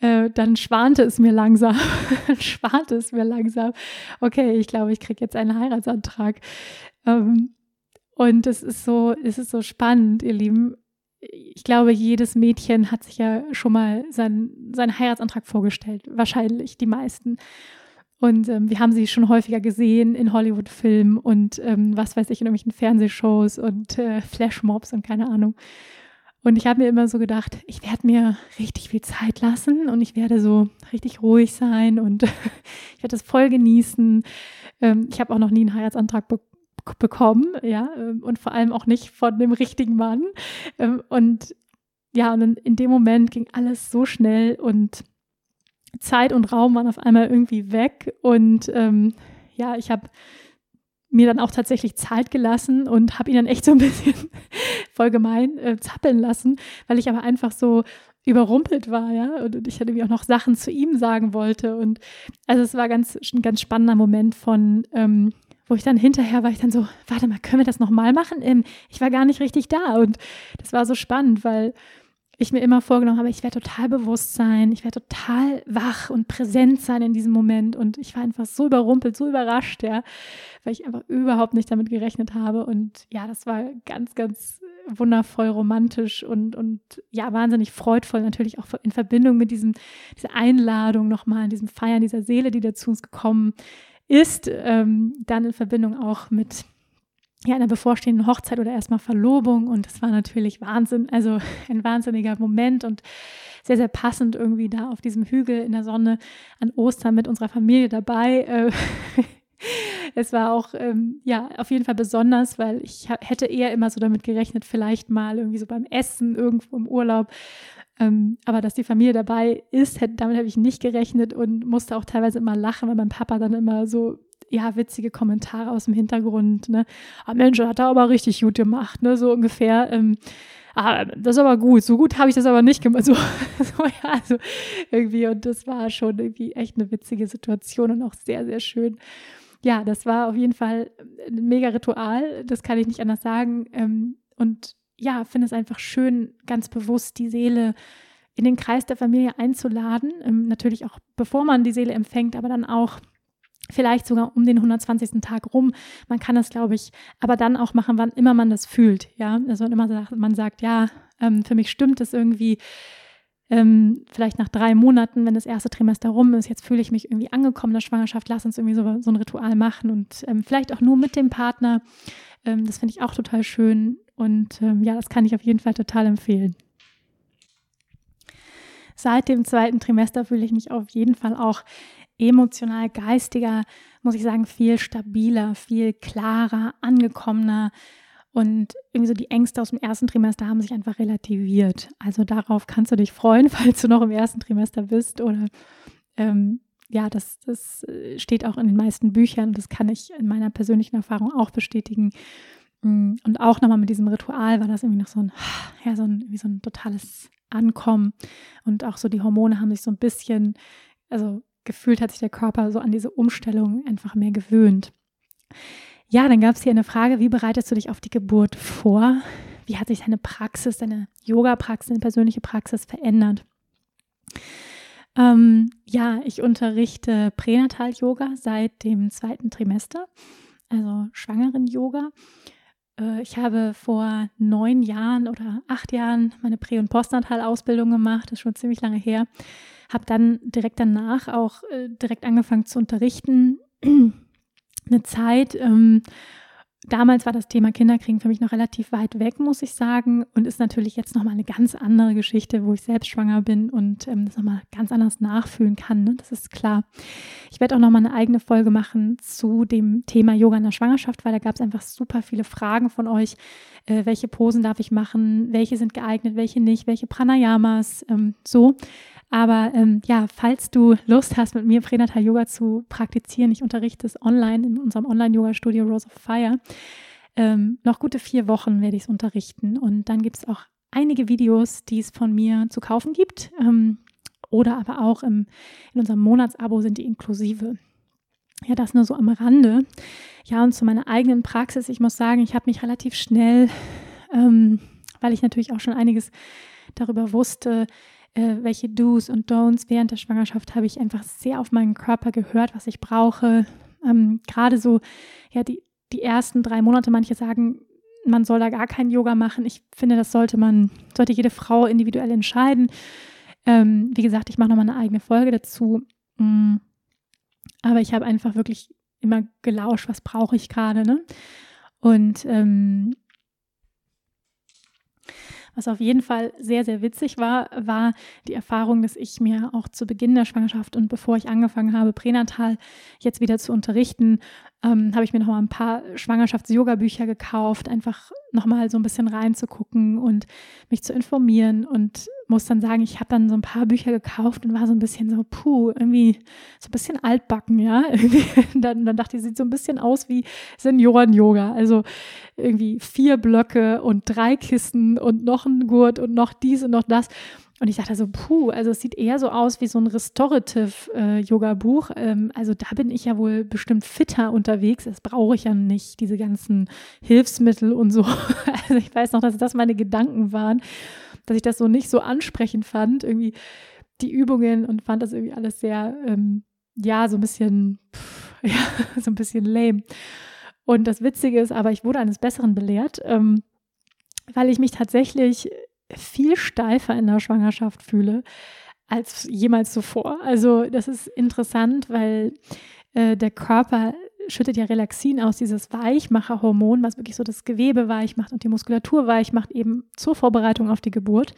[SPEAKER 1] äh, dann schwante es mir langsam, (laughs) schwante es mir langsam, okay, ich glaube, ich kriege jetzt einen Heiratsantrag. Ähm, und es ist so, es ist so spannend, ihr Lieben. ich glaube, jedes Mädchen hat sich ja schon mal seinen, seinen Heiratsantrag vorgestellt. Wahrscheinlich die meisten. Und ähm, wir haben sie schon häufiger gesehen in Hollywood-Filmen und ähm, was weiß ich, in irgendwelchen Fernsehshows und äh, Flashmobs und keine Ahnung. Und ich habe mir immer so gedacht, ich werde mir richtig viel Zeit lassen und ich werde so richtig ruhig sein und (laughs) ich werde das voll genießen. Ähm, ich habe auch noch nie einen Heiratsantrag be bekommen, ja, ähm, und vor allem auch nicht von dem richtigen Mann. Ähm, und ja, und in dem Moment ging alles so schnell und Zeit und Raum waren auf einmal irgendwie weg und ähm, ja, ich habe mir dann auch tatsächlich Zeit gelassen und habe ihn dann echt so ein (laughs) bisschen voll gemein äh, zappeln lassen, weil ich aber einfach so überrumpelt war, ja, und, und ich hatte mir auch noch Sachen zu ihm sagen wollte und also es war ganz ein ganz spannender Moment von ähm, wo ich dann hinterher war ich dann so, warte mal, können wir das nochmal machen? Ähm, ich war gar nicht richtig da und das war so spannend, weil ich mir immer vorgenommen habe, ich werde total bewusst sein, ich werde total wach und präsent sein in diesem Moment. Und ich war einfach so überrumpelt, so überrascht, ja, weil ich einfach überhaupt nicht damit gerechnet habe. Und ja, das war ganz, ganz wundervoll romantisch und, und ja, wahnsinnig freudvoll, natürlich auch in Verbindung mit diesem, dieser Einladung nochmal, diesem Feiern dieser Seele, die da zu uns gekommen ist, ähm, dann in Verbindung auch mit ja, einer bevorstehenden Hochzeit oder erstmal Verlobung. Und das war natürlich Wahnsinn, also (laughs) ein wahnsinniger Moment und sehr, sehr passend irgendwie da auf diesem Hügel in der Sonne an Ostern mit unserer Familie dabei. Äh, (laughs) es war auch, ähm, ja, auf jeden Fall besonders, weil ich hätte eher immer so damit gerechnet, vielleicht mal irgendwie so beim Essen irgendwo im Urlaub. Ähm, aber dass die Familie dabei ist, hätte, damit habe ich nicht gerechnet und musste auch teilweise immer lachen, weil mein Papa dann immer so ja, witzige Kommentare aus dem Hintergrund, ne? Ah, Mensch, hat er aber richtig gut gemacht, ne? So ungefähr. Ähm, ah, das ist aber gut. So gut habe ich das aber nicht gemacht. (laughs) So, so, ja, also irgendwie. Und das war schon irgendwie echt eine witzige Situation und auch sehr, sehr schön. Ja, das war auf jeden Fall ein mega Ritual. Das kann ich nicht anders sagen. Ähm, und ja, finde es einfach schön, ganz bewusst die Seele in den Kreis der Familie einzuladen. Ähm, natürlich auch bevor man die Seele empfängt, aber dann auch vielleicht sogar um den 120. Tag rum. Man kann das, glaube ich, aber dann auch machen, wann immer man das fühlt. Ja, also wenn immer man sagt, ja, ähm, für mich stimmt es irgendwie. Ähm, vielleicht nach drei Monaten, wenn das erste Trimester rum ist, jetzt fühle ich mich irgendwie angekommen in der Schwangerschaft, lass uns irgendwie so, so ein Ritual machen und ähm, vielleicht auch nur mit dem Partner. Ähm, das finde ich auch total schön und ähm, ja, das kann ich auf jeden Fall total empfehlen. Seit dem zweiten Trimester fühle ich mich auf jeden Fall auch emotional, geistiger, muss ich sagen, viel stabiler, viel klarer, angekommener. Und irgendwie so die Ängste aus dem ersten Trimester haben sich einfach relativiert. Also darauf kannst du dich freuen, (laughs) falls du noch im ersten Trimester bist. Oder ähm, ja, das, das äh, steht auch in den meisten Büchern. Das kann ich in meiner persönlichen Erfahrung auch bestätigen. Mm, und auch nochmal mit diesem Ritual war das irgendwie noch so ein, (sighs) ja, so ein, wie so ein totales Ankommen. Und auch so die Hormone haben sich so ein bisschen, also gefühlt hat sich der Körper so an diese Umstellung einfach mehr gewöhnt. Ja, dann gab es hier eine Frage, wie bereitest du dich auf die Geburt vor? Wie hat sich deine Praxis, deine Yoga-Praxis, deine persönliche Praxis verändert? Ähm, ja, ich unterrichte Pränatal-Yoga seit dem zweiten Trimester, also Schwangeren-Yoga. Äh, ich habe vor neun Jahren oder acht Jahren meine Prä- und Postnatal-Ausbildung gemacht, das ist schon ziemlich lange her habe dann direkt danach auch äh, direkt angefangen zu unterrichten. (clears throat) Eine Zeit, ähm, damals war das Thema Kinderkriegen für mich noch relativ weit weg, muss ich sagen, und ist natürlich jetzt nochmal eine ganz andere Geschichte, wo ich selbst schwanger bin und ähm, das nochmal ganz anders nachfühlen kann. Ne? Das ist klar. Ich werde auch nochmal eine eigene Folge machen zu dem Thema Yoga in der Schwangerschaft, weil da gab es einfach super viele Fragen von euch. Äh, welche Posen darf ich machen? Welche sind geeignet? Welche nicht? Welche Pranayamas? Ähm, so. Aber ähm, ja, falls du Lust hast, mit mir Pränatal Yoga zu praktizieren, ich unterrichte es online in unserem Online-Yoga-Studio Rose of Fire. Ähm, noch gute vier Wochen werde ich es unterrichten. Und dann gibt es auch einige Videos, die es von mir zu kaufen gibt. Ähm, oder aber auch im, in unserem Monatsabo sind die inklusive. Ja, das nur so am Rande. Ja, und zu meiner eigenen Praxis. Ich muss sagen, ich habe mich relativ schnell, ähm, weil ich natürlich auch schon einiges darüber wusste, äh, welche Do's und Don'ts während der Schwangerschaft habe ich einfach sehr auf meinen Körper gehört, was ich brauche. Ähm, Gerade so, ja, die, die ersten drei Monate, manche sagen, man soll da gar kein Yoga machen. Ich finde, das sollte man, sollte jede Frau individuell entscheiden. Ähm, wie gesagt, ich mache nochmal eine eigene Folge dazu. Mm. Aber ich habe einfach wirklich immer gelauscht, was brauche ich gerade. Ne? Und ähm, was auf jeden Fall sehr, sehr witzig war, war die Erfahrung, dass ich mir auch zu Beginn der Schwangerschaft und bevor ich angefangen habe, pränatal jetzt wieder zu unterrichten, ähm, habe ich mir noch mal ein paar Schwangerschafts-Yoga-Bücher gekauft, einfach noch mal so ein bisschen reinzugucken und mich zu informieren und muss dann sagen, ich habe dann so ein paar Bücher gekauft und war so ein bisschen so, puh, irgendwie so ein bisschen altbacken, ja. (laughs) dann, dann dachte ich, sieht so ein bisschen aus wie Senioren-Yoga. Also irgendwie vier Blöcke und drei Kissen und noch ein Gurt und noch dies und noch das. Und ich dachte so, puh, also es sieht eher so aus wie so ein Restorative-Yoga-Buch. Äh, ähm, also da bin ich ja wohl bestimmt fitter unterwegs. Das brauche ich ja nicht, diese ganzen Hilfsmittel und so. (laughs) Also ich weiß noch, dass das meine Gedanken waren, dass ich das so nicht so ansprechend fand, irgendwie die Übungen und fand das irgendwie alles sehr, ähm, ja, so ein bisschen, pff, (laughs) ja, so ein bisschen lame. Und das Witzige ist aber, ich wurde eines Besseren belehrt, ähm, weil ich mich tatsächlich viel steifer in der Schwangerschaft fühle als jemals zuvor. Also das ist interessant, weil äh, der Körper schüttet ja Relaxin aus, dieses Weichmacherhormon, was wirklich so das Gewebe weich macht und die Muskulatur weich macht, eben zur Vorbereitung auf die Geburt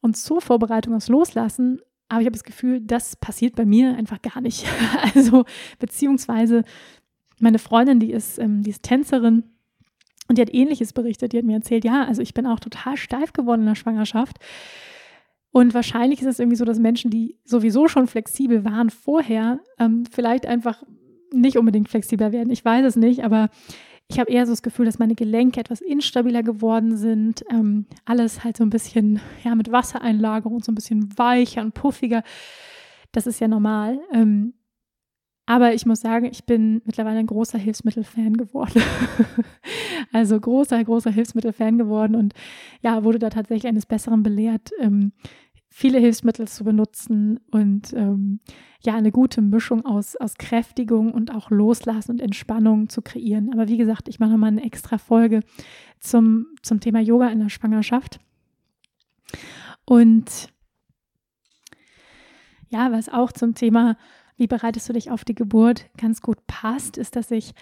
[SPEAKER 1] und zur Vorbereitung aufs Loslassen. Aber ich habe das Gefühl, das passiert bei mir einfach gar nicht. (laughs) Also, beziehungsweise meine Freundin, die ist, ähm, die ist Tänzerin und die hat ähnliches berichtet. Die hat mir erzählt, ja, also ich bin auch total steif geworden in der Schwangerschaft. Und wahrscheinlich ist es irgendwie so, dass Menschen, die sowieso schon flexibel waren vorher, ähm, vielleicht einfach nicht unbedingt flexibler werden. Ich weiß es nicht, aber ich habe eher so das Gefühl, dass meine Gelenke etwas instabiler geworden sind. Ähm, alles halt so ein bisschen ja, mit Wassereinlagerung und so ein bisschen weicher und puffiger. Das ist ja normal. Ähm, aber ich muss sagen, ich bin mittlerweile ein großer Hilfsmittel-Fan geworden. (laughs) also großer, großer Hilfsmittel-Fan geworden und ja, wurde da tatsächlich eines Besseren belehrt, ähm, viele Hilfsmittel zu benutzen und ähm, ja, eine gute Mischung aus, aus Kräftigung und auch Loslassen und Entspannung zu kreieren. Aber wie gesagt, ich mache nochmal eine extra Folge zum, zum Thema Yoga in der Schwangerschaft. Und ja, was auch zum Thema wie bereitest du dich auf die Geburt ganz gut passt, ist, dass ich,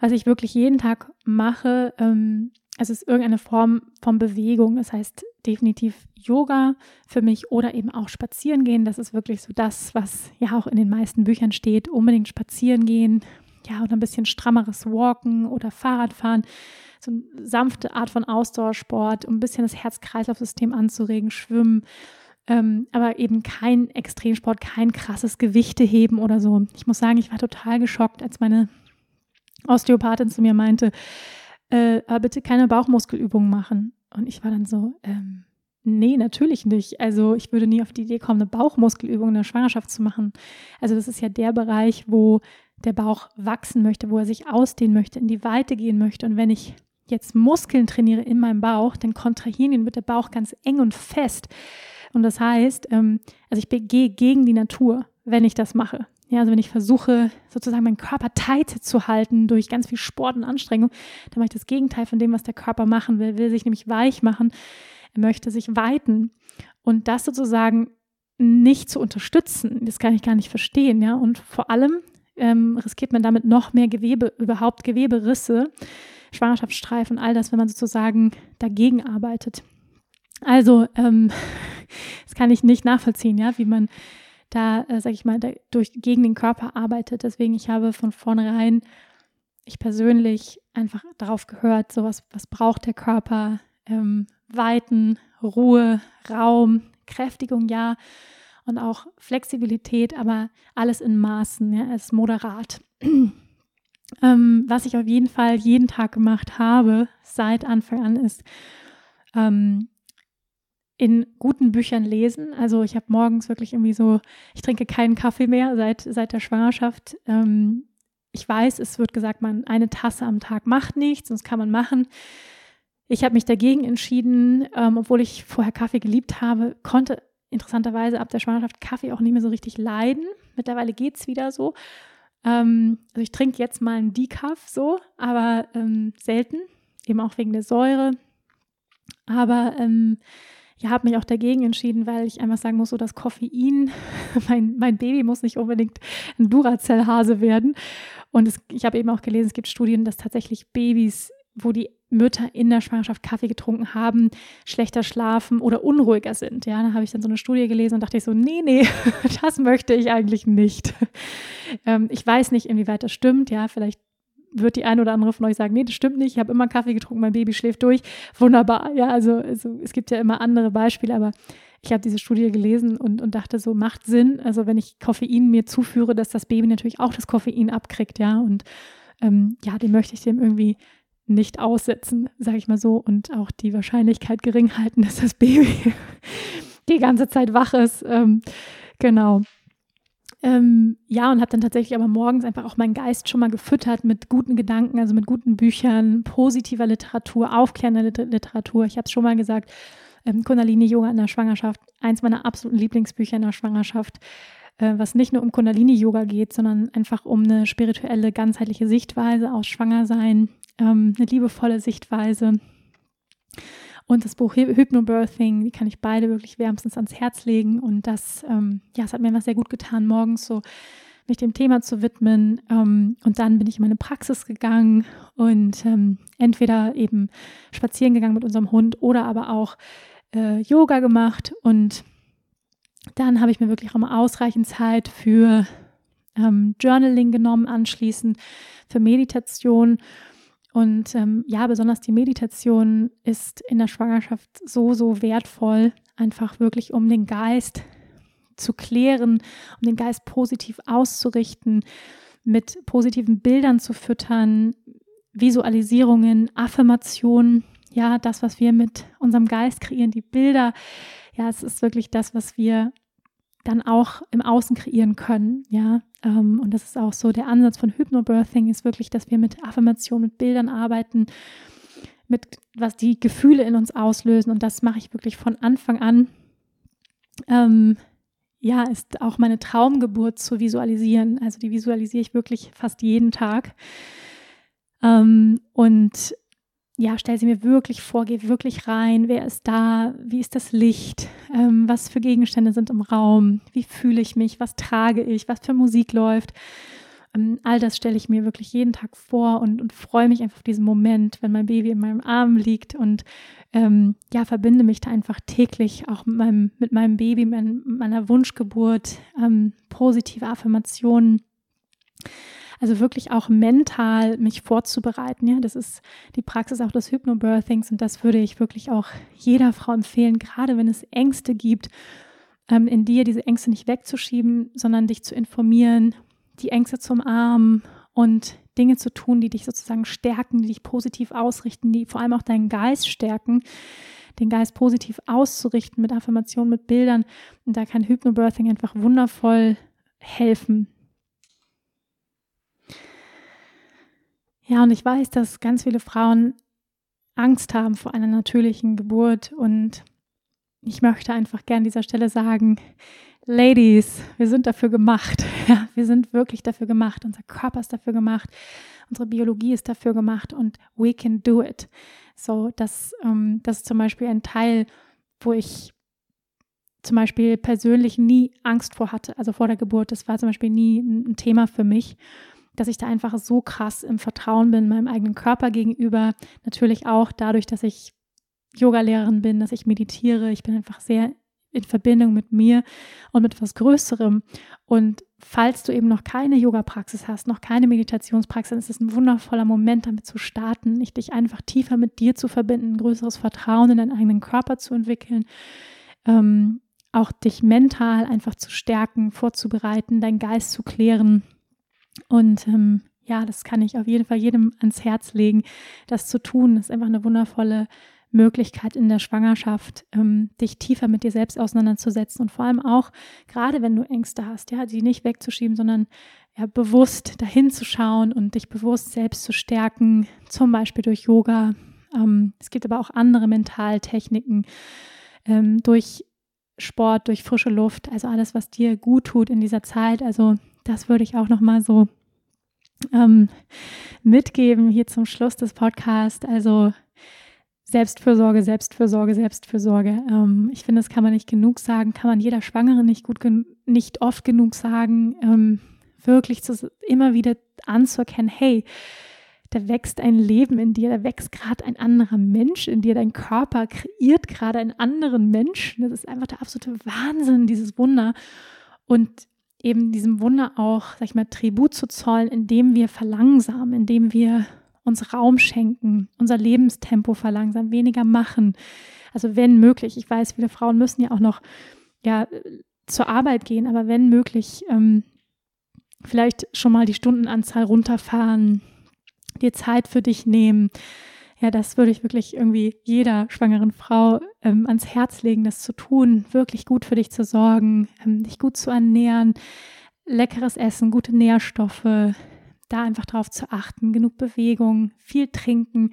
[SPEAKER 1] was ich wirklich jeden Tag mache, ähm, es ist irgendeine Form von Bewegung. Das heißt definitiv Yoga für mich oder eben auch spazieren gehen. Das ist wirklich so das, was ja auch in den meisten Büchern steht. Unbedingt spazieren gehen, ja, oder ein bisschen strammeres Walken oder Fahrradfahren. So eine sanfte Art von Ausdauersport, um ein bisschen das Herz-Kreislauf-System anzuregen, schwimmen ähm, aber eben kein Extremsport, kein krasses Gewichteheben oder so. Ich muss sagen, ich war total geschockt, als meine Osteopathin zu mir meinte, äh, bitte keine Bauchmuskelübungen machen. Und ich war dann so, ähm, nee, natürlich nicht. Also ich würde nie auf die Idee kommen, eine Bauchmuskelübung in der Schwangerschaft zu machen. Also das ist ja der Bereich, wo der Bauch wachsen möchte, wo er sich ausdehnen möchte, in die Weite gehen möchte. Und wenn ich jetzt Muskeln trainiere in meinem Bauch, dann kontrahieren ihn, wird der Bauch ganz eng und fest. Und das heißt, ähm, also ich gehe gegen die Natur, wenn ich das mache. Ja, also wenn ich versuche, sozusagen meinen Körper tight zu halten durch ganz viel Sport und Anstrengung, dann mache ich das Gegenteil von dem, was der Körper machen will. Er will sich nämlich weich machen. Er möchte sich weiten. Und das sozusagen nicht zu unterstützen, das kann ich gar nicht verstehen. Ja, und vor allem ähm, riskiert man damit noch mehr Gewebe, überhaupt Geweberisse, Schwangerschaftsstreifen, all das, wenn man sozusagen dagegen arbeitet. Also, ähm, (laughs) das kann ich nicht nachvollziehen, ja, wie man da, äh, sag ich mal, da, durch, gegen den Körper arbeitet. Deswegen, ich habe von vornherein, ich persönlich einfach darauf gehört, so was, was braucht der Körper, ähm, Weiten, Ruhe, Raum, Kräftigung, ja, und auch Flexibilität, aber alles in Maßen, ja, ist moderat. (clears throat) ähm, was ich auf jeden Fall jeden Tag gemacht habe, seit Anfang an, ist ähm, in guten Büchern lesen. Also ich habe morgens wirklich irgendwie so, ich trinke keinen Kaffee mehr seit, seit der Schwangerschaft. Ähm, ich weiß, es wird gesagt, man eine Tasse am Tag macht nichts, sonst kann man machen. Ich habe mich dagegen entschieden, ähm, obwohl ich vorher Kaffee geliebt habe, konnte interessanterweise ab der Schwangerschaft Kaffee auch nicht mehr so richtig leiden. Mittlerweile geht es wieder so. Ähm, also ich trinke jetzt mal einen Decaf so, aber ähm, selten eben auch wegen der Säure. Aber ähm, ja, habe mich auch dagegen entschieden, weil ich einfach sagen muss, so das Koffein, (laughs) mein, mein Baby muss nicht unbedingt ein Duracell-Hase werden. Und es, ich habe eben auch gelesen, es gibt Studien, dass tatsächlich Babys, wo die Mütter in der Schwangerschaft Kaffee getrunken haben, schlechter schlafen oder unruhiger sind. Ja, da habe ich dann so eine Studie gelesen und dachte ich so, nee, nee, (laughs) das möchte ich eigentlich nicht. (laughs) Ähm, ich weiß nicht, inwieweit das stimmt. Ja, vielleicht wird die eine oder andere von euch sagen, nee, das stimmt nicht, ich habe immer Kaffee getrunken, mein Baby schläft durch. Wunderbar. Ja, also, also es gibt ja immer andere Beispiele, aber ich habe diese Studie gelesen und, und dachte so, macht Sinn. Also wenn ich Koffein mir zuführe, dass das Baby natürlich auch das Koffein abkriegt, ja. Und ähm, ja, den möchte ich dem irgendwie nicht aussetzen, sage ich mal so, und auch die Wahrscheinlichkeit gering halten, (laughs) dass das Baby die ganze Zeit wach ist. Ähm, genau. Ähm, ja, und habe dann tatsächlich aber morgens einfach auch meinen Geist schon mal gefüttert mit guten Gedanken, also mit guten Büchern, positiver Literatur, aufklärender Literatur. Ich habe es schon mal gesagt, ähm, Kundalini-Yoga in der Schwangerschaft, eins meiner absoluten Lieblingsbücher in der Schwangerschaft, äh, was nicht nur um Kundalini-Yoga geht, sondern einfach um eine spirituelle, ganzheitliche Sichtweise aus Schwangersein, ähm, eine liebevolle Sichtweise. Und das Buch Hypnobirthing, die kann ich beide wirklich wärmstens ans Herz legen. Und das, ähm, ja, es hat mir immer sehr gut getan, morgens so mich dem Thema zu widmen. Ähm, und dann bin ich in meine Praxis gegangen und ähm, entweder eben spazieren gegangen mit unserem Hund oder aber auch äh, Yoga gemacht. Und dann habe ich mir wirklich auch mal ausreichend Zeit für ähm, Journaling genommen, anschließend für Meditation und ähm, ja, besonders die Meditation ist in der Schwangerschaft so, so wertvoll, einfach wirklich um den Geist zu klären, um den Geist positiv auszurichten, mit positiven Bildern zu füttern, Visualisierungen, Affirmationen, ja, das, was wir mit unserem Geist kreieren, die Bilder, ja, es ist wirklich das, was wir dann auch im Außen kreieren können, ja. Ähm, und das ist auch so der Ansatz von Hypnobirthing, ist wirklich, dass wir mit Affirmationen, mit Bildern arbeiten, mit was die Gefühle in uns auslösen. Und das mache ich wirklich von Anfang an. Ähm, ja, ist auch meine Traumgeburt zu visualisieren. Also die visualisiere ich wirklich fast jeden Tag. Ähm, und ja, stell sie mir wirklich vor, geh wirklich rein, wer ist da, wie ist das Licht, ähm, was für Gegenstände sind im Raum, wie fühle ich mich, was trage ich, was für Musik läuft. Ähm, all das stelle ich mir wirklich jeden Tag vor und, und freue mich einfach auf diesen Moment, wenn mein Baby in meinem Arm liegt und ähm, ja, verbinde mich da einfach täglich auch mit meinem, mit meinem Baby, mit meiner Wunschgeburt, ähm, positive Affirmationen also wirklich auch mental mich vorzubereiten. Ja, das ist die Praxis auch des Hypnobirthings und das würde ich wirklich auch jeder Frau empfehlen, gerade wenn es Ängste gibt, ähm, in dir diese Ängste nicht wegzuschieben, sondern dich zu informieren, die Ängste zum Arm und Dinge zu tun, die dich sozusagen stärken, die dich positiv ausrichten, die vor allem auch deinen Geist stärken, den Geist positiv auszurichten mit Affirmationen, mit Bildern. Und da kann Hypnobirthing einfach wundervoll helfen. Ja, und ich weiß, dass ganz viele Frauen Angst haben vor einer natürlichen Geburt und ich möchte einfach gern an dieser Stelle sagen, Ladies, wir sind dafür gemacht. (laughs) Ja, wir sind wirklich dafür gemacht. Unser Körper ist dafür gemacht. Unsere Biologie ist dafür gemacht und we can do it. So, das, ähm, das ist zum Beispiel ein Teil, wo ich zum Beispiel persönlich nie Angst vor hatte, also vor der Geburt. Das war zum Beispiel nie ein Thema für mich dass ich da einfach so krass im Vertrauen bin meinem eigenen Körper gegenüber. Natürlich auch dadurch, dass ich Yogalehrerin bin, dass ich meditiere. Ich bin einfach sehr in Verbindung mit mir und mit etwas Größerem. Und falls du eben noch keine Yoga-Praxis hast, noch keine Meditationspraxis, dann ist es ein wundervoller Moment, damit zu starten, nicht dich einfach tiefer mit dir zu verbinden, größeres Vertrauen in deinen eigenen Körper zu entwickeln, ähm, auch dich mental einfach zu stärken, vorzubereiten, deinen Geist zu klären und ähm, ja, das kann ich auf jeden Fall jedem ans Herz legen, das zu tun. Das ist einfach eine wundervolle Möglichkeit in der Schwangerschaft, ähm, dich tiefer mit dir selbst auseinanderzusetzen und vor allem auch, gerade wenn du Ängste hast, ja, die nicht wegzuschieben, sondern ja, bewusst dahin zu schauen und dich bewusst selbst zu stärken, zum Beispiel durch Yoga. Ähm, es gibt aber auch andere Mentaltechniken, ähm, durch Sport, durch frische Luft, also alles, was dir gut tut in dieser Zeit. Also das würde ich auch nochmal so ähm, mitgeben hier zum Schluss des Podcasts. Also Selbstfürsorge, Selbstfürsorge, Selbstfürsorge. Ähm, ich finde, das kann man nicht genug sagen, kann man jeder Schwangere nicht gut, nicht oft genug sagen. Ähm, wirklich zu, immer wieder anzuerkennen, hey, da wächst ein Leben in dir, da wächst gerade ein anderer Mensch in dir, dein Körper kreiert gerade einen anderen Menschen. Das ist einfach der absolute Wahnsinn, dieses Wunder. Und eben diesem Wunder auch, sag ich mal, Tribut zu zollen, indem wir verlangsamen, indem wir uns Raum schenken, unser Lebenstempo verlangsamen, weniger machen. Also wenn möglich, ich weiß, viele Frauen müssen ja auch noch ja, zur Arbeit gehen, aber wenn möglich, ähm, vielleicht schon mal die Stundenanzahl runterfahren, dir Zeit für dich nehmen. Ja, das würde ich wirklich irgendwie jeder schwangeren Frau ähm, ans Herz legen, das zu tun, wirklich gut für dich zu sorgen, ähm, dich gut zu ernähren, leckeres Essen, gute Nährstoffe, da einfach drauf zu achten, genug Bewegung, viel trinken,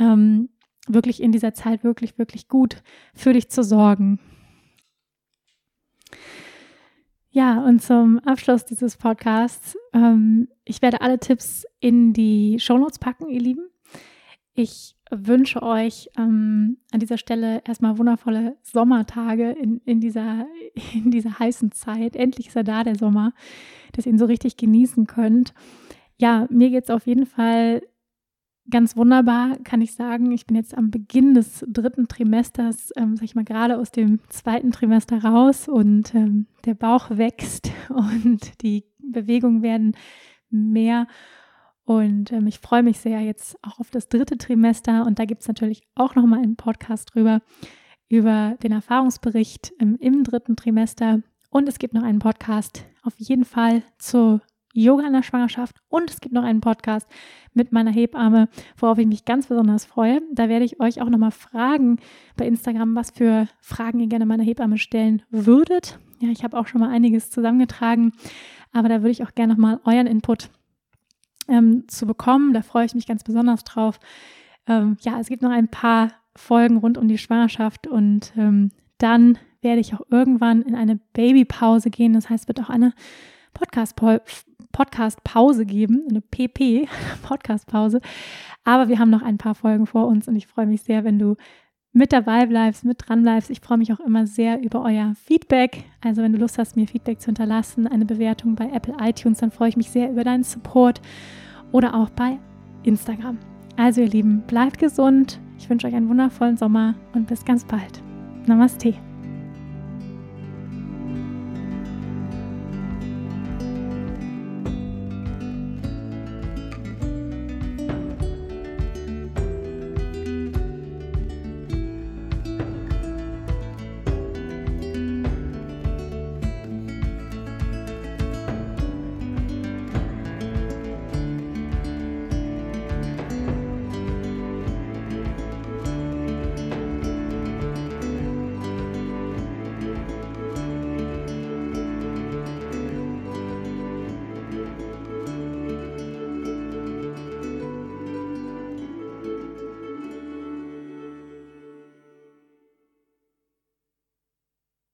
[SPEAKER 1] ähm, wirklich in dieser Zeit wirklich, wirklich gut für dich zu sorgen. Ja, und zum Abschluss dieses Podcasts, ähm, ich werde alle Tipps in die Shownotes packen, ihr Lieben. Ich wünsche euch ähm, an dieser Stelle erstmal wundervolle Sommertage in, in, dieser, (laughs) in dieser heißen Zeit. Endlich ist er da, der Sommer, dass ihr ihn so richtig genießen könnt. Ja, mir geht es auf jeden Fall ganz wunderbar, kann ich sagen. Ich bin jetzt am Beginn des dritten Trimesters, ähm, sag ich mal, gerade aus dem zweiten Trimester raus und ähm, der Bauch wächst (laughs) und die Bewegungen werden mehr. Und ähm, ich freue mich sehr jetzt auch auf das dritte Trimester. Und da gibt es natürlich auch nochmal einen Podcast drüber, über den Erfahrungsbericht ähm, im dritten Trimester. Und es gibt noch einen Podcast auf jeden Fall zur Yoga in der Schwangerschaft und es gibt noch einen Podcast mit meiner Hebamme, worauf ich mich ganz besonders freue. Da werde ich euch auch nochmal fragen bei Instagram, was für Fragen ihr gerne meiner Hebamme stellen würdet. Ja, ich habe auch schon mal einiges zusammengetragen, aber da würde ich auch gerne nochmal euren Input ähm, zu bekommen. Da freue ich mich ganz besonders drauf. Ähm, ja, es gibt noch ein paar Folgen rund um die Schwangerschaft und ähm, dann werde ich auch irgendwann in eine Babypause gehen. Das heißt, es wird auch eine Podcast-Pause geben, eine PP-Podcast-Pause. (laughs) Aber wir haben noch ein paar Folgen vor uns und ich freue mich sehr, wenn du mit dabei bleibst, mit dran bleibst. Ich freue mich auch immer sehr über euer Feedback. Also wenn du Lust hast, mir Feedback zu hinterlassen, eine Bewertung bei Apple iTunes, dann freue ich mich sehr über deinen Support oder auch bei Instagram. Also ihr Lieben, bleibt gesund. Ich wünsche euch einen wundervollen Sommer und bis ganz bald. Namaste.